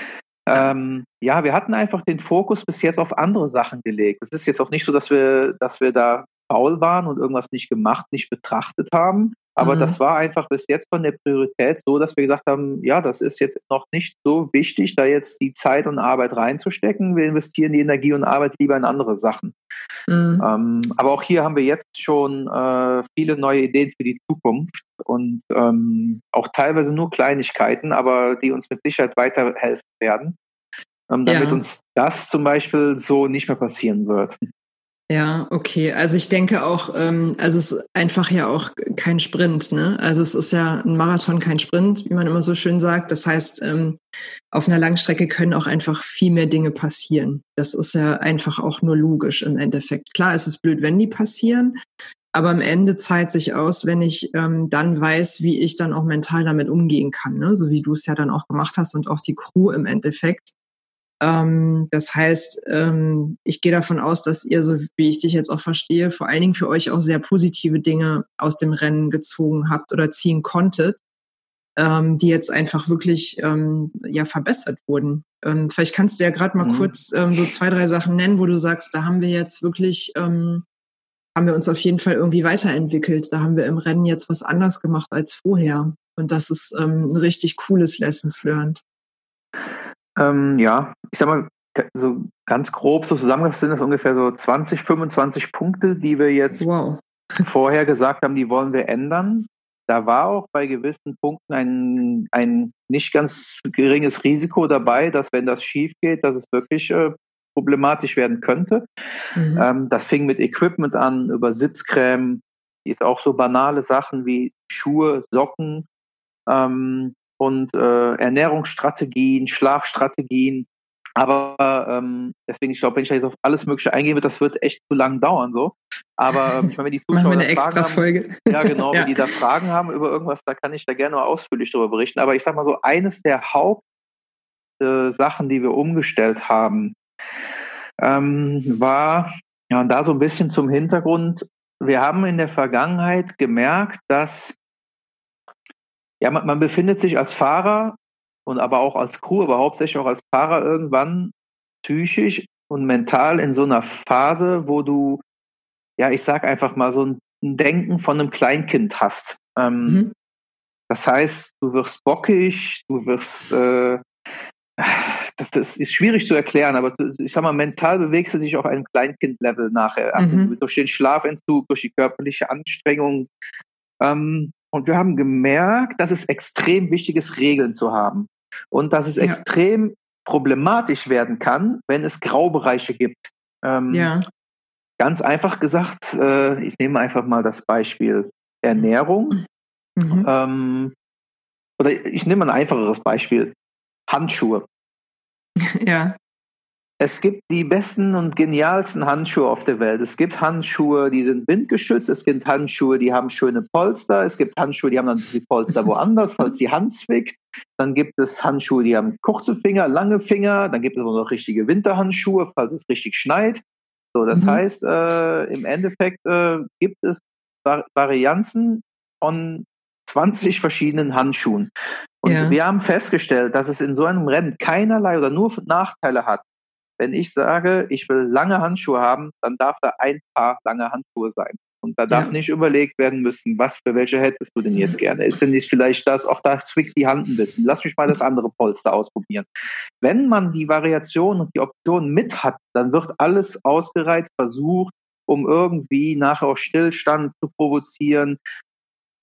Ähm, ja, wir hatten einfach den Fokus bis jetzt auf andere Sachen gelegt. Es ist jetzt auch nicht so, dass wir, dass wir da faul waren und irgendwas nicht gemacht, nicht betrachtet haben. Aber mhm. das war einfach bis jetzt von der Priorität so, dass wir gesagt haben, ja, das ist jetzt noch nicht so wichtig, da jetzt die Zeit und Arbeit reinzustecken. Wir investieren die Energie und Arbeit lieber in andere Sachen. Mhm. Ähm, aber auch hier haben wir jetzt schon äh, viele neue Ideen für die Zukunft und ähm, auch teilweise nur Kleinigkeiten, aber die uns mit Sicherheit weiterhelfen werden, ähm, damit ja. uns das zum Beispiel so nicht mehr passieren wird. Ja, okay. Also ich denke auch, ähm, also es ist einfach ja auch kein Sprint, ne? Also es ist ja ein Marathon, kein Sprint, wie man immer so schön sagt. Das heißt, ähm, auf einer Langstrecke können auch einfach viel mehr Dinge passieren. Das ist ja einfach auch nur logisch im Endeffekt. Klar, es ist blöd, wenn die passieren, aber am Ende zahlt sich aus, wenn ich ähm, dann weiß, wie ich dann auch mental damit umgehen kann, ne? so wie du es ja dann auch gemacht hast und auch die Crew im Endeffekt. Ähm, das heißt, ähm, ich gehe davon aus, dass ihr, so wie ich dich jetzt auch verstehe, vor allen Dingen für euch auch sehr positive Dinge aus dem Rennen gezogen habt oder ziehen konntet, ähm, die jetzt einfach wirklich ähm, ja verbessert wurden. Ähm, vielleicht kannst du ja gerade mal mhm. kurz ähm, so zwei, drei Sachen nennen, wo du sagst, da haben wir jetzt wirklich haben wir uns auf jeden Fall irgendwie weiterentwickelt. Da haben wir im Rennen jetzt was anders gemacht als vorher. Und das ist ähm, ein richtig cooles Lessons learned. Ähm, ja, ich sag mal, so ganz grob so zusammengefasst sind das ungefähr so 20, 25 Punkte, die wir jetzt wow. vorher gesagt haben, die wollen wir ändern. Da war auch bei gewissen Punkten ein, ein nicht ganz geringes Risiko dabei, dass wenn das schief geht, dass es wirklich äh, problematisch werden könnte. Mhm. Ähm, das fing mit Equipment an, über Sitzcreme, jetzt auch so banale Sachen wie Schuhe, Socken, ähm, und äh, Ernährungsstrategien, Schlafstrategien. Aber ähm, deswegen, ich glaube, wenn ich da jetzt auf alles Mögliche eingebe, das wird echt zu lang dauern so. Aber ähm, ich meine, wenn die Zuschauer eine extra Fragen Folge. haben, ja genau, ja. wenn die da Fragen haben über irgendwas, da kann ich da gerne mal ausführlich darüber berichten. Aber ich sag mal so, eines der Hauptsachen, äh, die wir umgestellt haben, ähm, war, ja, und da so ein bisschen zum Hintergrund, wir haben in der Vergangenheit gemerkt, dass ja, man, man befindet sich als Fahrer und aber auch als Crew, aber hauptsächlich auch als Fahrer irgendwann psychisch und mental in so einer Phase, wo du, ja, ich sag einfach mal, so ein Denken von einem Kleinkind hast. Ähm, mhm. Das heißt, du wirst bockig, du wirst, äh, das, das, ist schwierig zu erklären, aber ich sag mal, mental bewegst du dich auf einem Kleinkind-Level nachher. Mhm. Durch den Schlafentzug, durch die körperliche Anstrengung. Ähm, und wir haben gemerkt, dass es extrem wichtig ist, Regeln zu haben. Und dass es ja. extrem problematisch werden kann, wenn es Graubereiche gibt. Ähm, ja. Ganz einfach gesagt, äh, ich nehme einfach mal das Beispiel Ernährung. Mhm. Ähm, oder ich nehme ein einfacheres Beispiel. Handschuhe. Ja. Es gibt die besten und genialsten Handschuhe auf der Welt. Es gibt Handschuhe, die sind windgeschützt. Es gibt Handschuhe, die haben schöne Polster. Es gibt Handschuhe, die haben dann die Polster woanders, falls die Hand zwickt. Dann gibt es Handschuhe, die haben kurze Finger, lange Finger. Dann gibt es aber noch richtige Winterhandschuhe, falls es richtig schneit. So, das mhm. heißt, äh, im Endeffekt äh, gibt es Vari Varianzen von 20 verschiedenen Handschuhen. Und ja. wir haben festgestellt, dass es in so einem Rennen keinerlei oder nur Nachteile hat, wenn ich sage, ich will lange Handschuhe haben, dann darf da ein Paar lange Handschuhe sein. Und da darf ja. nicht überlegt werden müssen, was für welche hättest du denn jetzt gerne? Ist denn nicht vielleicht das, auch da zwickt die Hand ein bisschen. Lass mich mal das andere Polster ausprobieren. Wenn man die Variation und die Option mit hat, dann wird alles ausgereizt, versucht, um irgendwie nachher auch Stillstand zu provozieren.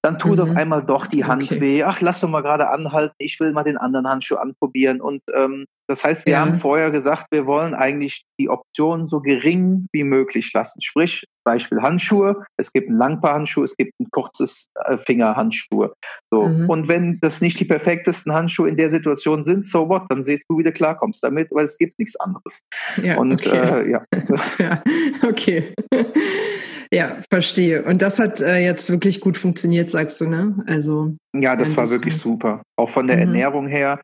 Dann tut mhm. auf einmal doch die Hand okay. weh. Ach, lass doch mal gerade anhalten, ich will mal den anderen Handschuh anprobieren. Und ähm, das heißt, wir ja. haben vorher gesagt, wir wollen eigentlich die Optionen so gering wie möglich lassen. Sprich, Beispiel Handschuhe, es gibt einen Langpaarhandschuh, es gibt ein kurzes äh, Fingerhandschuh. So. Mhm. Und wenn das nicht die perfektesten Handschuhe in der Situation sind, so what, dann siehst du, wie du klarkommst damit, weil es gibt nichts anderes. Ja, Und okay. Äh, ja. ja, okay. Ja, verstehe. Und das hat äh, jetzt wirklich gut funktioniert, sagst du, ne? Also. Ja, das war wirklich kannst. super. Auch von der mhm. Ernährung her.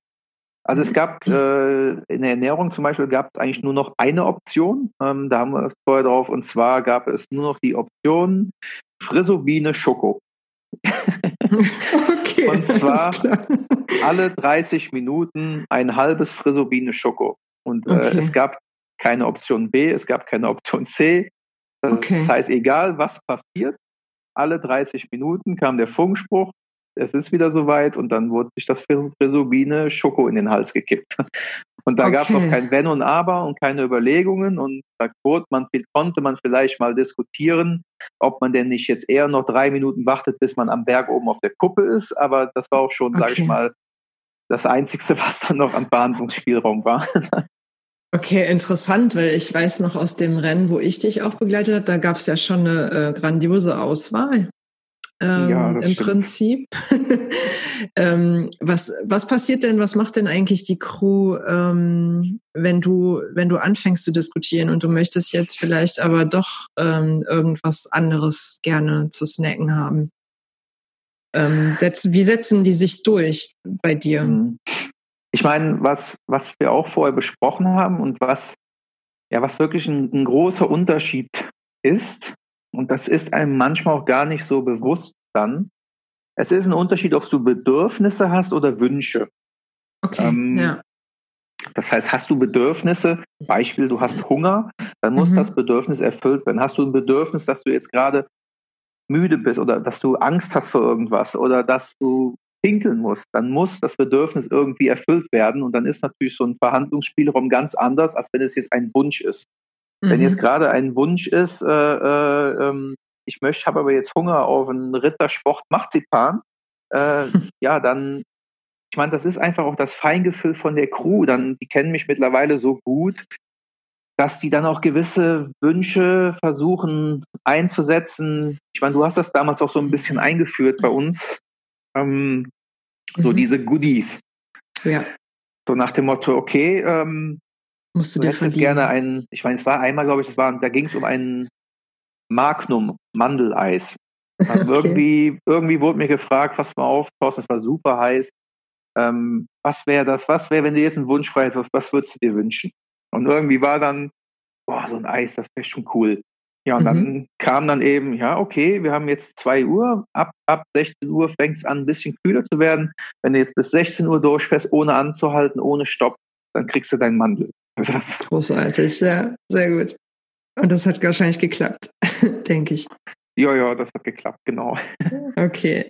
Also es gab äh, in der Ernährung zum Beispiel gab es eigentlich nur noch eine Option. Ähm, da haben wir vorher drauf. Und zwar gab es nur noch die Option Frisobine Schoko. okay, und zwar alle 30 Minuten ein halbes Frisobine Schoko. Und äh, okay. es gab keine Option B, es gab keine Option C, Okay. Das heißt, egal was passiert, alle 30 Minuten kam der Funkspruch, es ist wieder soweit und dann wurde sich das Frisubine Schoko in den Hals gekippt. Und da okay. gab es auch kein Wenn und Aber und keine Überlegungen und da man, konnte man vielleicht mal diskutieren, ob man denn nicht jetzt eher noch drei Minuten wartet, bis man am Berg oben auf der Kuppe ist. Aber das war auch schon, okay. sage ich mal, das Einzige, was dann noch an Verhandlungsspielraum war. Okay, interessant, weil ich weiß noch aus dem Rennen, wo ich dich auch begleitet habe, da gab es ja schon eine äh, grandiose Auswahl. Ähm, ja, Im stimmt. Prinzip. ähm, was, was passiert denn, was macht denn eigentlich die Crew, ähm, wenn du, wenn du anfängst zu diskutieren und du möchtest jetzt vielleicht aber doch ähm, irgendwas anderes gerne zu snacken haben? Ähm, setzen, wie setzen die sich durch bei dir? Ich meine, was, was wir auch vorher besprochen haben und was, ja, was wirklich ein, ein großer Unterschied ist, und das ist einem manchmal auch gar nicht so bewusst dann, es ist ein Unterschied, ob du Bedürfnisse hast oder Wünsche. Okay, ähm, ja. Das heißt, hast du Bedürfnisse, Beispiel, du hast Hunger, dann muss mhm. das Bedürfnis erfüllt werden. Hast du ein Bedürfnis, dass du jetzt gerade müde bist oder dass du Angst hast vor irgendwas oder dass du pinkeln muss, dann muss das Bedürfnis irgendwie erfüllt werden. Und dann ist natürlich so ein Verhandlungsspielraum ganz anders, als wenn es jetzt ein Wunsch ist. Mhm. Wenn jetzt gerade ein Wunsch ist, äh, äh, ähm, ich möchte, habe aber jetzt Hunger auf einen Rittersport Marzipan, äh, ja, dann, ich meine, das ist einfach auch das Feingefühl von der Crew. Dann, die kennen mich mittlerweile so gut, dass die dann auch gewisse Wünsche versuchen einzusetzen. Ich meine, du hast das damals auch so ein bisschen eingeführt bei uns, ähm, so mhm. diese Goodies. Ja. So nach dem Motto, okay, ähm, musst du, du hättest gerne ein, ich meine, es war einmal, glaube ich, das war, da ging es um ein Magnum Mandeleis. okay. irgendwie, irgendwie wurde mir gefragt, pass mal auf, Thorsten, es war super heiß. Ähm, was wäre das? Was wäre, wenn du jetzt einen Wunsch frei hast, was, was würdest du dir wünschen? Und irgendwie war dann, boah, so ein Eis, das wäre schon cool. Ja, und mhm. dann kam dann eben, ja, okay, wir haben jetzt zwei Uhr, ab, ab 16 Uhr fängt es an, ein bisschen kühler zu werden. Wenn du jetzt bis 16 Uhr durchfährst, ohne anzuhalten, ohne Stopp, dann kriegst du deinen Mandel. Großartig, ja, sehr gut. Und das hat wahrscheinlich geklappt, denke ich. Ja, ja, das hat geklappt, genau. Okay.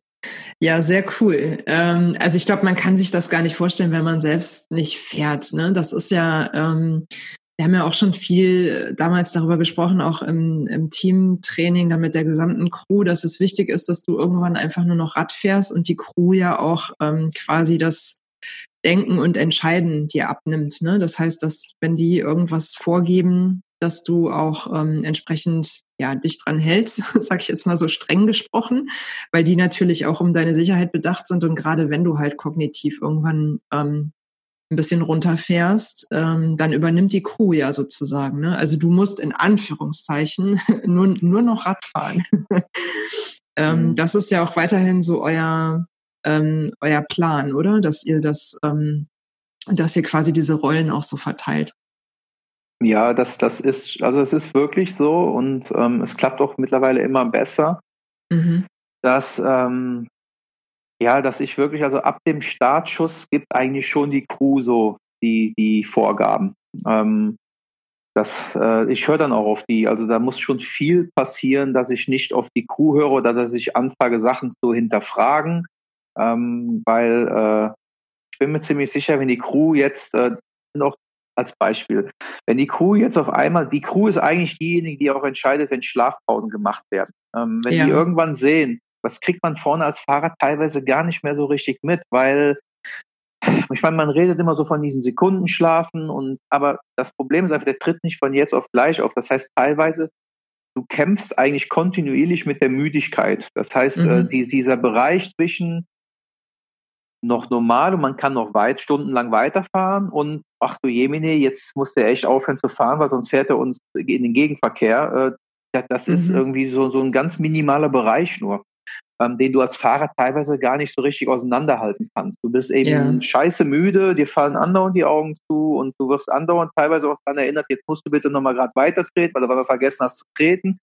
Ja, sehr cool. Ähm, also ich glaube, man kann sich das gar nicht vorstellen, wenn man selbst nicht fährt. Ne? Das ist ja, ähm, wir haben ja auch schon viel äh, damals darüber gesprochen, auch im, im Teamtraining, da mit der gesamten Crew, dass es wichtig ist, dass du irgendwann einfach nur noch Rad fährst und die Crew ja auch ähm, quasi das Denken und Entscheiden dir abnimmt. Ne? Das heißt, dass wenn die irgendwas vorgeben, dass du auch ähm, entsprechend ja dich dran hältst, sag ich jetzt mal so streng gesprochen, weil die natürlich auch um deine Sicherheit bedacht sind und gerade wenn du halt kognitiv irgendwann ähm, ein bisschen runterfährst, ähm, dann übernimmt die Crew ja sozusagen. Ne? Also du musst in Anführungszeichen nur, nur noch Rad fahren. ähm, mhm. Das ist ja auch weiterhin so euer, ähm, euer Plan, oder? Dass ihr das, ähm, dass ihr quasi diese Rollen auch so verteilt. Ja, das, das ist, also es ist wirklich so und ähm, es klappt auch mittlerweile immer besser, mhm. dass ähm, ja, dass ich wirklich, also ab dem Startschuss gibt eigentlich schon die Crew so die, die Vorgaben. Ähm, das, äh, ich höre dann auch auf die, also da muss schon viel passieren, dass ich nicht auf die Crew höre oder dass ich anfange, Sachen zu hinterfragen, ähm, weil äh, ich bin mir ziemlich sicher, wenn die Crew jetzt, äh, noch als Beispiel, wenn die Crew jetzt auf einmal, die Crew ist eigentlich diejenige, die auch entscheidet, wenn Schlafpausen gemacht werden. Ähm, wenn ja. die irgendwann sehen, das kriegt man vorne als Fahrer teilweise gar nicht mehr so richtig mit, weil ich meine, man redet immer so von diesen Sekundenschlafen und aber das Problem ist einfach, der tritt nicht von jetzt auf gleich auf. Das heißt, teilweise du kämpfst eigentlich kontinuierlich mit der Müdigkeit. Das heißt, äh, mhm. die, dieser Bereich zwischen noch normal und man kann noch weit stundenlang weiterfahren und ach du Jemine, jetzt muss der echt aufhören zu fahren, weil sonst fährt er uns in den Gegenverkehr. Äh, das ist mhm. irgendwie so, so ein ganz minimaler Bereich nur ähm, den du als Fahrer teilweise gar nicht so richtig auseinanderhalten kannst. Du bist eben ja. scheiße müde, dir fallen andauernd die Augen zu und du wirst andauernd teilweise auch daran erinnert, jetzt musst du bitte nochmal gerade weiter treten, weil du mal vergessen hast zu treten.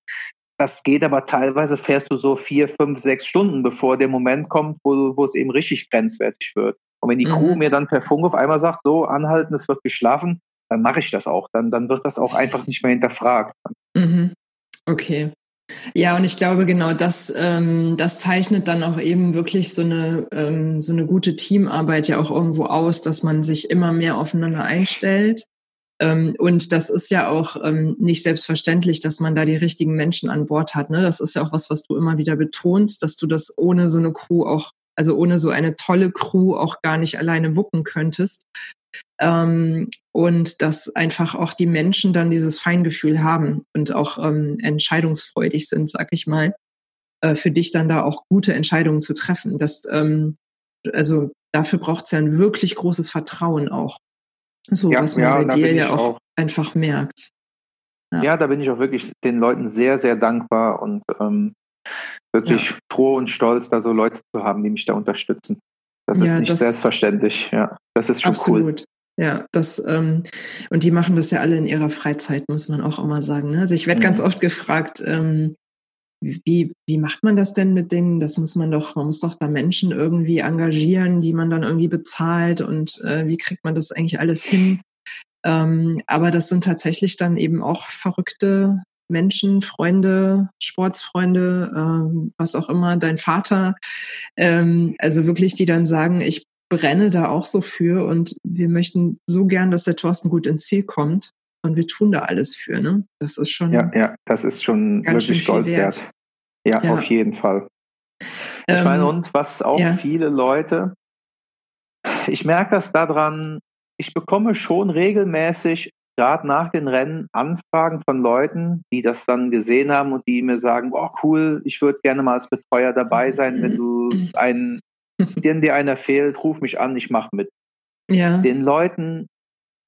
Das geht aber teilweise, fährst du so vier, fünf, sechs Stunden, bevor der Moment kommt, wo, wo es eben richtig grenzwertig wird. Und wenn die mhm. Crew mir dann per Funk auf einmal sagt, so anhalten, es wird geschlafen, dann mache ich das auch. Dann, dann wird das auch einfach nicht mehr hinterfragt. Mhm. Okay. Ja, und ich glaube, genau das, ähm, das zeichnet dann auch eben wirklich so eine, ähm, so eine gute Teamarbeit ja auch irgendwo aus, dass man sich immer mehr aufeinander einstellt. Ähm, und das ist ja auch ähm, nicht selbstverständlich, dass man da die richtigen Menschen an Bord hat. Ne? Das ist ja auch was, was du immer wieder betonst, dass du das ohne so eine Crew auch, also ohne so eine tolle Crew auch gar nicht alleine wuppen könntest. Ähm, und dass einfach auch die Menschen dann dieses Feingefühl haben und auch ähm, entscheidungsfreudig sind, sag ich mal, äh, für dich dann da auch gute Entscheidungen zu treffen. Das, ähm, also dafür braucht es ja ein wirklich großes Vertrauen auch. So, ja, was man ja, bei dir ja auch, auch, einfach merkt. Ja. ja. da bin ich auch wirklich den Leuten sehr, sehr dankbar und ähm, wirklich ja. froh und stolz, da so Leute zu haben, die mich da unterstützen. Das ist nicht das, selbstverständlich, ja. Das ist schon absolut. cool. Ja, das ähm, und die machen das ja alle in ihrer Freizeit, muss man auch immer sagen. Ne? Also ich werde mhm. ganz oft gefragt, ähm, wie, wie macht man das denn mit denen? Das muss man doch, man muss doch da Menschen irgendwie engagieren, die man dann irgendwie bezahlt und äh, wie kriegt man das eigentlich alles hin? Ähm, aber das sind tatsächlich dann eben auch verrückte Menschen, Freunde, Sportsfreunde, ähm, was auch immer, dein Vater. Ähm, also wirklich, die dann sagen, ich brenne da auch so für und wir möchten so gern, dass der Thorsten gut ins Ziel kommt. Und wir tun da alles für, ne? Das ist schon. Ja, ja, das ist schon wirklich Gold wert. Ja, ja, auf jeden Fall. Ich ähm, meine, und was auch ja. viele Leute, ich merke das daran, ich bekomme schon regelmäßig, gerade nach den Rennen, Anfragen von Leuten, die das dann gesehen haben und die mir sagen, oh cool, ich würde gerne mal als Betreuer dabei sein, wenn du einen wenn dir einer fehlt, ruf mich an, ich mache mit. Ja. Den Leuten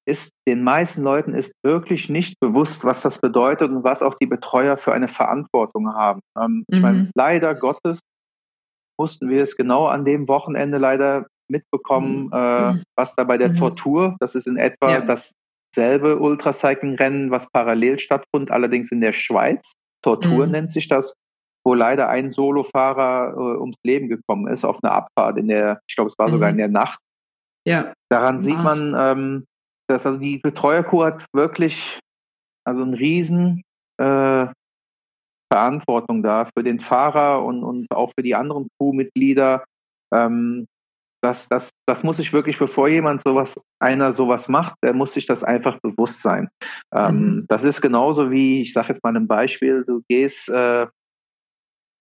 ist, den meisten Leuten ist wirklich nicht bewusst, was das bedeutet und was auch die Betreuer für eine Verantwortung haben. Ähm, mhm. Ich meine, leider Gottes mussten wir es genau an dem Wochenende leider mitbekommen, mhm. äh, was da bei der mhm. Tortur, das ist in etwa ja. Dasselbe Ultracycling-Rennen, was parallel stattfand, allerdings in der Schweiz. Tortur mhm. nennt sich das wo leider ein Solofahrer äh, ums Leben gekommen ist auf einer Abfahrt in der, ich glaube, es war mhm. sogar in der Nacht. Ja. Daran sieht man, ähm, dass also die Betreuerkur hat wirklich also einen riesen äh, Verantwortung da für den Fahrer und, und auch für die anderen Crewmitglieder. Ähm, das, das, das muss sich wirklich, bevor jemand sowas, einer sowas macht, der muss sich das einfach bewusst sein. Ähm, mhm. Das ist genauso wie, ich sage jetzt mal ein Beispiel, du gehst äh,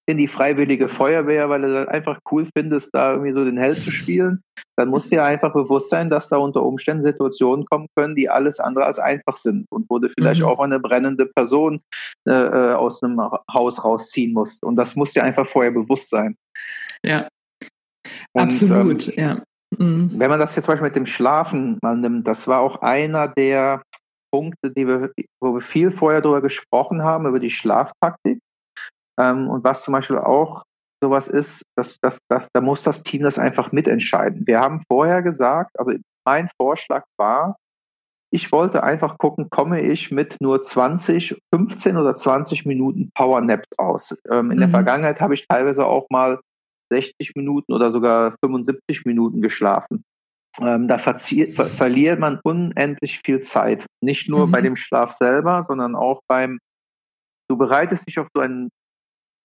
in die freiwillige Feuerwehr, weil du das einfach cool findest, da irgendwie so den Held zu spielen, dann musst du dir einfach bewusst sein, dass da unter Umständen Situationen kommen können, die alles andere als einfach sind und wo du vielleicht mhm. auch eine brennende Person äh, äh aus einem Haus rausziehen musst. Und das muss dir einfach vorher bewusst sein. Ja. Und, Absolut, ähm, ja. Mhm. Wenn man das jetzt zum Beispiel mit dem Schlafen mal nimmt, das war auch einer der Punkte, die wir, wo wir viel vorher darüber gesprochen haben, über die Schlaftaktik. Ähm, und was zum Beispiel auch sowas ist, dass, dass, dass, da muss das Team das einfach mitentscheiden. Wir haben vorher gesagt, also mein Vorschlag war, ich wollte einfach gucken, komme ich mit nur 20, 15 oder 20 Minuten Power Naps aus. Ähm, in mhm. der Vergangenheit habe ich teilweise auch mal 60 Minuten oder sogar 75 Minuten geschlafen. Ähm, da ver verliert man unendlich viel Zeit. Nicht nur mhm. bei dem Schlaf selber, sondern auch beim, du bereitest dich auf so einen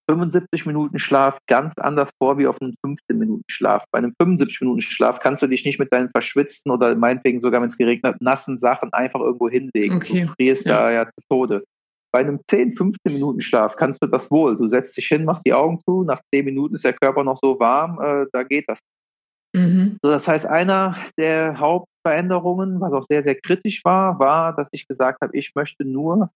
75 Minuten Schlaf ganz anders vor wie auf einem 15 Minuten Schlaf. Bei einem 75 Minuten Schlaf kannst du dich nicht mit deinen verschwitzten oder meinetwegen sogar, wenn es geregnet hat, nassen Sachen einfach irgendwo hinlegen. Okay. Du frierst ja. da ja zu Tode. Bei einem 10, 15 Minuten Schlaf kannst du das wohl. Du setzt dich hin, machst die Augen zu, nach 10 Minuten ist der Körper noch so warm, äh, da geht das. Mhm. So, das heißt, einer der Hauptveränderungen, was auch sehr, sehr kritisch war, war, dass ich gesagt habe, ich möchte nur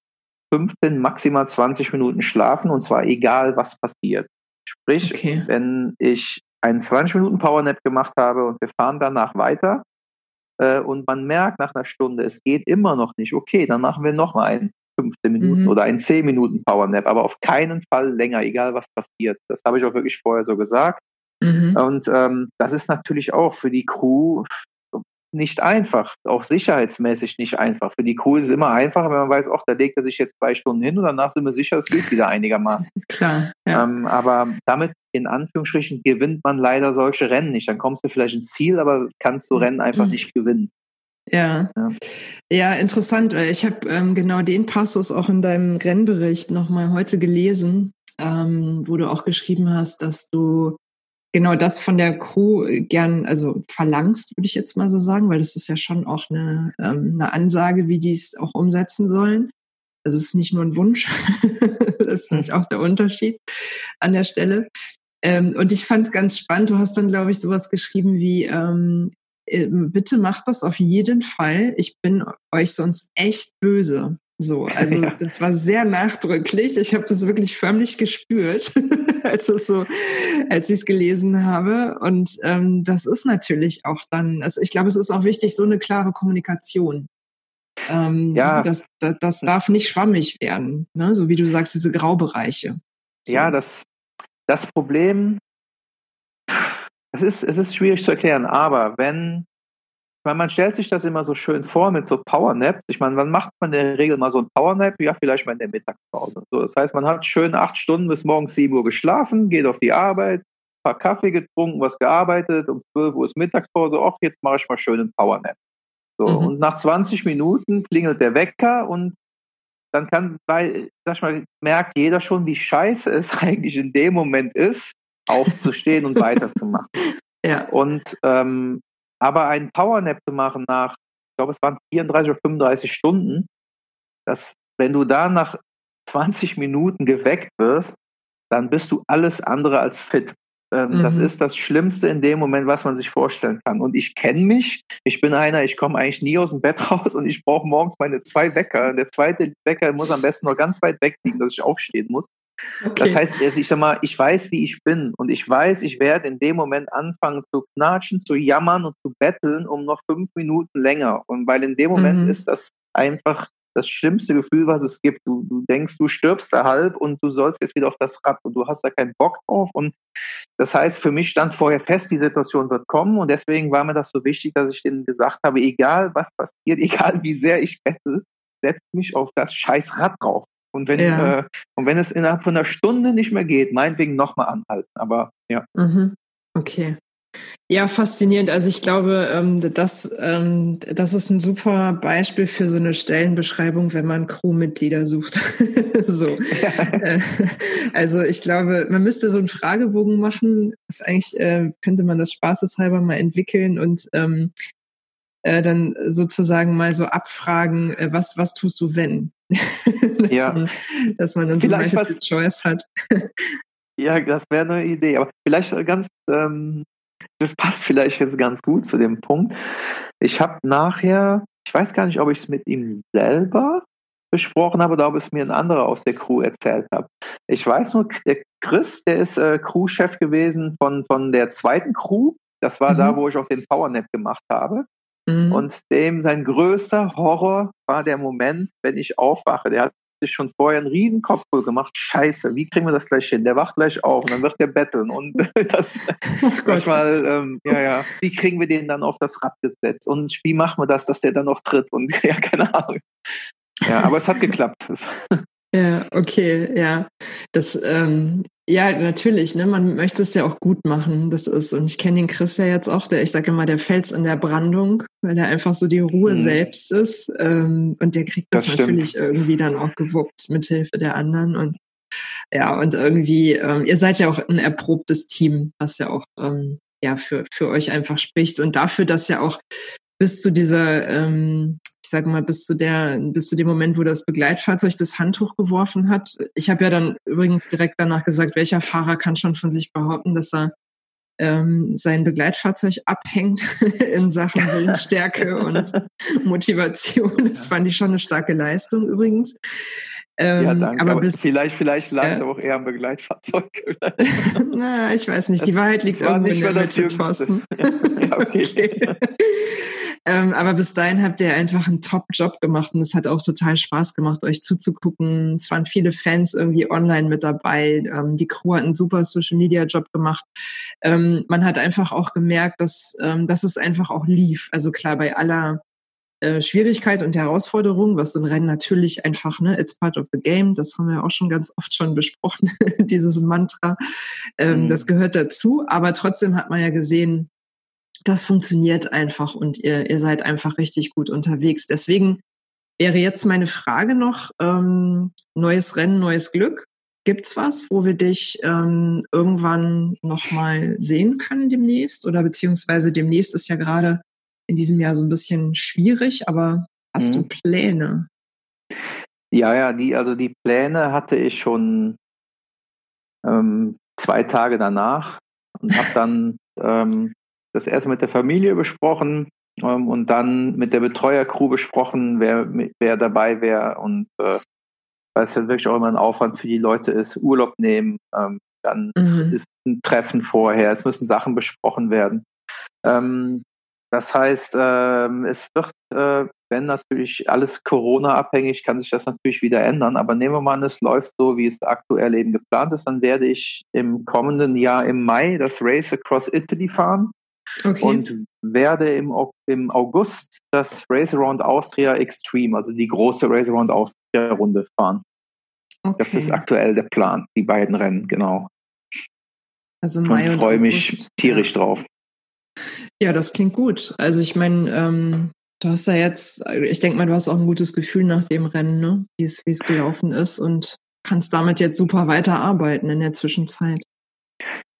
15, maximal 20 Minuten schlafen und zwar egal, was passiert. Sprich, okay. wenn ich einen 20 Minuten Powernap gemacht habe und wir fahren danach weiter äh, und man merkt nach einer Stunde, es geht immer noch nicht, okay, dann machen wir nochmal einen 15 Minuten mhm. oder einen 10 Minuten Powernap, aber auf keinen Fall länger, egal was passiert. Das habe ich auch wirklich vorher so gesagt. Mhm. Und ähm, das ist natürlich auch für die Crew nicht einfach, auch sicherheitsmäßig nicht einfach. Für die Crew ist es immer einfacher, wenn man weiß, ach, da legt er sich jetzt zwei Stunden hin und danach sind wir sicher, es geht wieder einigermaßen. Klar. Ja. Ähm, aber damit in Anführungsstrichen gewinnt man leider solche Rennen nicht. Dann kommst du vielleicht ins Ziel, aber kannst du Rennen einfach mhm. nicht gewinnen. Ja. ja, ja, interessant. Ich habe ähm, genau den Passus auch in deinem Rennbericht nochmal heute gelesen, ähm, wo du auch geschrieben hast, dass du genau das von der Crew gern, also verlangst, würde ich jetzt mal so sagen, weil das ist ja schon auch eine, ähm, eine Ansage, wie die es auch umsetzen sollen. Also es ist nicht nur ein Wunsch, das ist nämlich auch der Unterschied an der Stelle. Ähm, und ich fand es ganz spannend, du hast dann, glaube ich, sowas geschrieben wie, ähm, äh, bitte macht das auf jeden Fall. Ich bin euch sonst echt böse. So, also ja. das war sehr nachdrücklich. Ich habe das wirklich förmlich gespürt, als es so, als ich es gelesen habe. Und ähm, das ist natürlich auch dann, also ich glaube, es ist auch wichtig, so eine klare Kommunikation. Ähm, ja. Das, das, das darf nicht schwammig werden, ne? so wie du sagst, diese Graubereiche. So. Ja, das, das Problem, es ist, es ist schwierig zu erklären, aber wenn meine, man stellt sich das immer so schön vor mit so Powernaps. Ich meine, wann macht man in der Regel mal so ein Powernap? Ja, vielleicht mal in der Mittagspause. So, das heißt, man hat schön acht Stunden bis morgens sieben Uhr geschlafen, geht auf die Arbeit, ein paar Kaffee getrunken, was gearbeitet, um zwölf Uhr ist Mittagspause. Ach, jetzt mache ich mal schön einen Powernap. So, mhm. und nach 20 Minuten klingelt der Wecker und dann kann, weil, sag ich mal, merkt jeder schon, wie scheiße es eigentlich in dem Moment ist, aufzustehen und weiterzumachen. Ja. Und ähm, aber einen Powernap zu machen nach, ich glaube, es waren 34 oder 35 Stunden, dass, wenn du da nach 20 Minuten geweckt wirst, dann bist du alles andere als fit. Ähm, mhm. Das ist das Schlimmste in dem Moment, was man sich vorstellen kann. Und ich kenne mich. Ich bin einer, ich komme eigentlich nie aus dem Bett raus und ich brauche morgens meine zwei Wecker. Der zweite Wecker muss am besten noch ganz weit weg liegen, dass ich aufstehen muss. Okay. Das heißt, ich sag mal, ich weiß, wie ich bin und ich weiß, ich werde in dem Moment anfangen zu knatschen, zu jammern und zu betteln um noch fünf Minuten länger. Und weil in dem Moment mhm. ist das einfach das schlimmste Gefühl, was es gibt. Du, du denkst, du stirbst da halb und du sollst jetzt wieder auf das Rad und du hast da keinen Bock drauf. Und das heißt, für mich stand vorher fest, die Situation wird kommen und deswegen war mir das so wichtig, dass ich denen gesagt habe, egal was passiert, egal wie sehr ich bettel, setz mich auf das scheiß Rad drauf. Und wenn, ja. äh, und wenn es innerhalb von einer Stunde nicht mehr geht, meinetwegen nochmal anhalten. Aber ja. Mhm. Okay. Ja, faszinierend. Also ich glaube, ähm, das, ähm, das ist ein super Beispiel für so eine Stellenbeschreibung, wenn man Crewmitglieder sucht. so. Ja. Äh, also ich glaube, man müsste so einen Fragebogen machen. Das eigentlich äh, könnte man das spaßeshalber mal entwickeln und ähm, äh, dann sozusagen mal so abfragen, äh, was, was tust du, wenn? dass, ja. man, dass man dann vielleicht so eine Choice hat. ja, das wäre eine Idee. Aber vielleicht ganz, ähm, das passt vielleicht jetzt ganz gut zu dem Punkt. Ich habe nachher, ich weiß gar nicht, ob ich es mit ihm selber besprochen habe oder ob es mir ein anderer aus der Crew erzählt hat. Ich weiß nur, der Chris, der ist äh, Crewchef gewesen von, von der zweiten Crew. Das war mhm. da, wo ich auch den Powernap gemacht habe. Mhm. Und dem sein größter Horror war der Moment, wenn ich aufwache. Der hat sich schon vorher einen riesen Kopf voll gemacht. Scheiße, wie kriegen wir das gleich hin? Der wacht gleich auf und dann wird der betteln. Und das oh manchmal, ähm, ja, ja, wie kriegen wir den dann auf das Rad gesetzt? Und wie machen wir das, dass der dann noch tritt? Und ja, keine Ahnung. Ja, aber es hat geklappt. Ja, okay, ja. Das, ähm, ja, natürlich, ne? Man möchte es ja auch gut machen. Das ist, und ich kenne den Chris ja jetzt auch, der, ich sage immer, der Fels in der Brandung, weil der einfach so die Ruhe mhm. selbst ist. Ähm, und der kriegt das, das natürlich irgendwie dann auch gewuppt mit Hilfe der anderen. Und ja, und irgendwie, ähm, ihr seid ja auch ein erprobtes Team, was ja auch ähm, ja für, für euch einfach spricht. Und dafür, dass ja auch bis zu dieser ähm, ich sage mal, bis zu der, bis zu dem Moment, wo das Begleitfahrzeug das Handtuch geworfen hat. Ich habe ja dann übrigens direkt danach gesagt, welcher Fahrer kann schon von sich behaupten, dass er ähm, sein Begleitfahrzeug abhängt in Sachen Willensstärke und Motivation. Das fand ich schon eine starke Leistung übrigens. Ähm, ja, danke. Aber, aber bis, vielleicht, vielleicht lag es äh, auch eher am Begleitfahrzeug. Na, ich weiß nicht. Die Wahrheit liegt irgendwo in der Mitte, Thorsten. ja, okay. okay. Ähm, aber bis dahin habt ihr einfach einen Top-Job gemacht und es hat auch total Spaß gemacht, euch zuzugucken. Es waren viele Fans irgendwie online mit dabei. Ähm, die Crew hat einen super Social-Media-Job gemacht. Ähm, man hat einfach auch gemerkt, dass, ähm, dass es einfach auch lief. Also klar, bei aller äh, Schwierigkeit und Herausforderung, was so ein Rennen natürlich einfach, ne, it's part of the game, das haben wir auch schon ganz oft schon besprochen, dieses Mantra, ähm, mhm. das gehört dazu, aber trotzdem hat man ja gesehen, das funktioniert einfach und ihr, ihr seid einfach richtig gut unterwegs. Deswegen wäre jetzt meine Frage noch, ähm, neues Rennen, neues Glück. Gibt's was, wo wir dich ähm, irgendwann nochmal sehen können demnächst? Oder beziehungsweise demnächst ist ja gerade in diesem Jahr so ein bisschen schwierig, aber hast mhm. du Pläne? Ja, ja, die, also die Pläne hatte ich schon ähm, zwei Tage danach und habe dann ähm, das erst mit der Familie besprochen ähm, und dann mit der Betreuercrew besprochen, wer, wer dabei wäre und äh, weil es halt wirklich auch immer ein Aufwand für die Leute ist, Urlaub nehmen, ähm, dann mhm. ist ein Treffen vorher, es müssen Sachen besprochen werden. Ähm, das heißt, ähm, es wird, äh, wenn natürlich alles Corona-abhängig, kann sich das natürlich wieder ändern. Aber nehmen wir mal an, es läuft so, wie es aktuell eben geplant ist, dann werde ich im kommenden Jahr im Mai das Race Across Italy fahren. Okay. Und werde im, im August das Race Around Austria Extreme, also die große Race Around Austria Runde fahren. Okay. Das ist aktuell der Plan, die beiden Rennen, genau. Also Mai und freue mich tierisch drauf. Ja, das klingt gut. Also ich meine, ähm, du hast ja jetzt, ich denke mal, du hast auch ein gutes Gefühl nach dem Rennen, ne? wie es gelaufen ist und kannst damit jetzt super weiterarbeiten in der Zwischenzeit.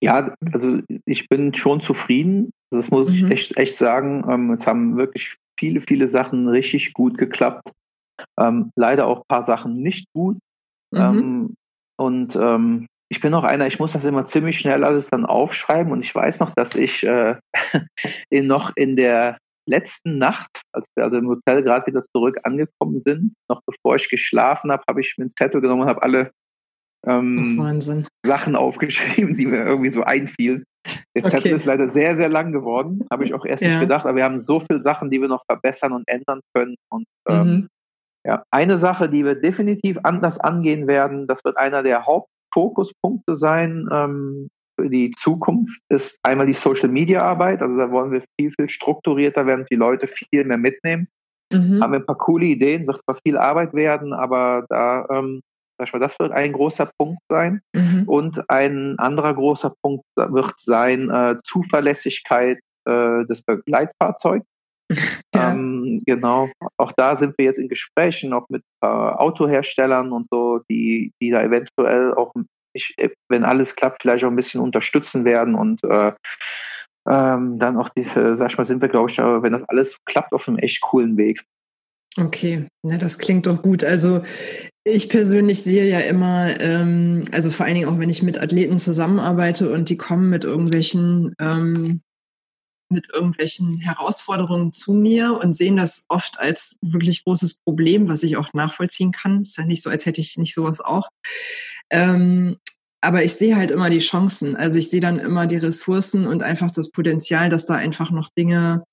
Ja, also ich bin schon zufrieden. Das muss mhm. ich echt, echt sagen. Ähm, es haben wirklich viele, viele Sachen richtig gut geklappt. Ähm, leider auch ein paar Sachen nicht gut. Mhm. Ähm, und ähm, ich bin noch einer, ich muss das immer ziemlich schnell alles dann aufschreiben und ich weiß noch, dass ich äh, in, noch in der letzten Nacht, als wir also im Hotel gerade wieder zurück angekommen sind, noch bevor ich geschlafen habe, habe ich mir einen Zettel genommen und habe alle ähm, Sachen aufgeschrieben, die mir irgendwie so einfielen. Der okay. Ist leider sehr, sehr lang geworden, habe ich auch erst ja. nicht gedacht, aber wir haben so viele Sachen, die wir noch verbessern und ändern können. Und ähm, mhm. ja, eine Sache, die wir definitiv anders angehen werden, das wird einer der Haupt Fokuspunkte sein ähm, für die Zukunft, ist einmal die Social Media Arbeit. Also da wollen wir viel, viel strukturierter werden, die Leute viel mehr mitnehmen. Mhm. Haben wir ein paar coole Ideen, wird zwar viel Arbeit werden, aber da, ähm, sag ich mal, das wird ein großer Punkt sein. Mhm. Und ein anderer großer Punkt wird sein äh, Zuverlässigkeit äh, des Begleitfahrzeugs. Ja. Ähm, genau, auch da sind wir jetzt in Gesprächen, auch mit äh, Autoherstellern und so, die, die da eventuell auch, ich, wenn alles klappt, vielleicht auch ein bisschen unterstützen werden und äh, ähm, dann auch, die, äh, sag ich mal, sind wir, glaube ich, wenn das alles klappt, auf einem echt coolen Weg. Okay, na, das klingt doch gut. Also ich persönlich sehe ja immer, ähm, also vor allen Dingen auch, wenn ich mit Athleten zusammenarbeite und die kommen mit irgendwelchen ähm, mit irgendwelchen Herausforderungen zu mir und sehen das oft als wirklich großes Problem, was ich auch nachvollziehen kann. Ist ja nicht so, als hätte ich nicht sowas auch. Ähm, aber ich sehe halt immer die Chancen. Also ich sehe dann immer die Ressourcen und einfach das Potenzial, dass da einfach noch Dinge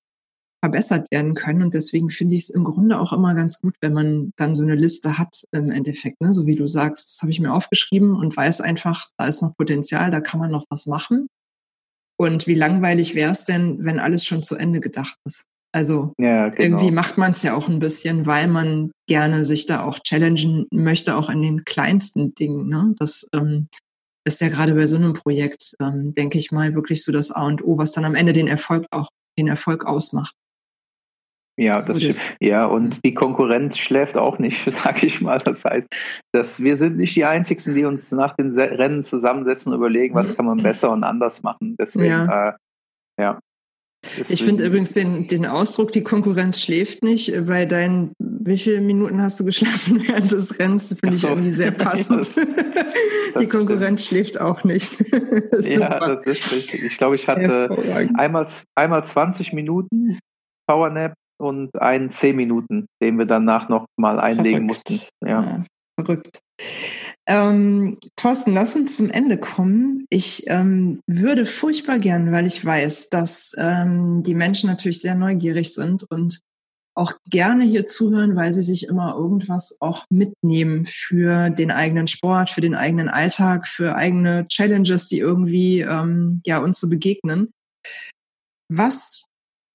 verbessert werden können. Und deswegen finde ich es im Grunde auch immer ganz gut, wenn man dann so eine Liste hat im Endeffekt, ne? so wie du sagst. Das habe ich mir aufgeschrieben und weiß einfach, da ist noch Potenzial, da kann man noch was machen. Und wie langweilig wäre es denn, wenn alles schon zu Ende gedacht ist? Also ja, genau. irgendwie macht man es ja auch ein bisschen, weil man gerne sich da auch challengen möchte, auch an den kleinsten Dingen. Ne? Das ähm, ist ja gerade bei so einem Projekt, ähm, denke ich mal, wirklich so das A und O, was dann am Ende den Erfolg auch den Erfolg ausmacht. Ja, das stimmt. Ja, und die Konkurrenz schläft auch nicht, sage ich mal. Das heißt, dass wir sind nicht die Einzigen, die uns nach den Rennen zusammensetzen und überlegen, was kann man besser und anders machen. Deswegen, ja. Äh, ja. Ich finde übrigens den, den Ausdruck, die Konkurrenz schläft nicht. Bei deinen, wie viele Minuten hast du geschlafen während des Rennens? Finde ich irgendwie sehr passend. das, das die Konkurrenz stimmt. schläft auch nicht. ja, das ist richtig. Ich glaube, ich hatte einmal, einmal 20 Minuten Powernap und einen 10 Minuten, den wir danach noch mal einlegen Verrückt. mussten. Ja. ja. Verrückt. Ähm, Thorsten, lass uns zum Ende kommen. Ich ähm, würde furchtbar gern, weil ich weiß, dass ähm, die Menschen natürlich sehr neugierig sind und auch gerne hier zuhören, weil sie sich immer irgendwas auch mitnehmen für den eigenen Sport, für den eigenen Alltag, für eigene Challenges, die irgendwie ähm, ja uns so begegnen. Was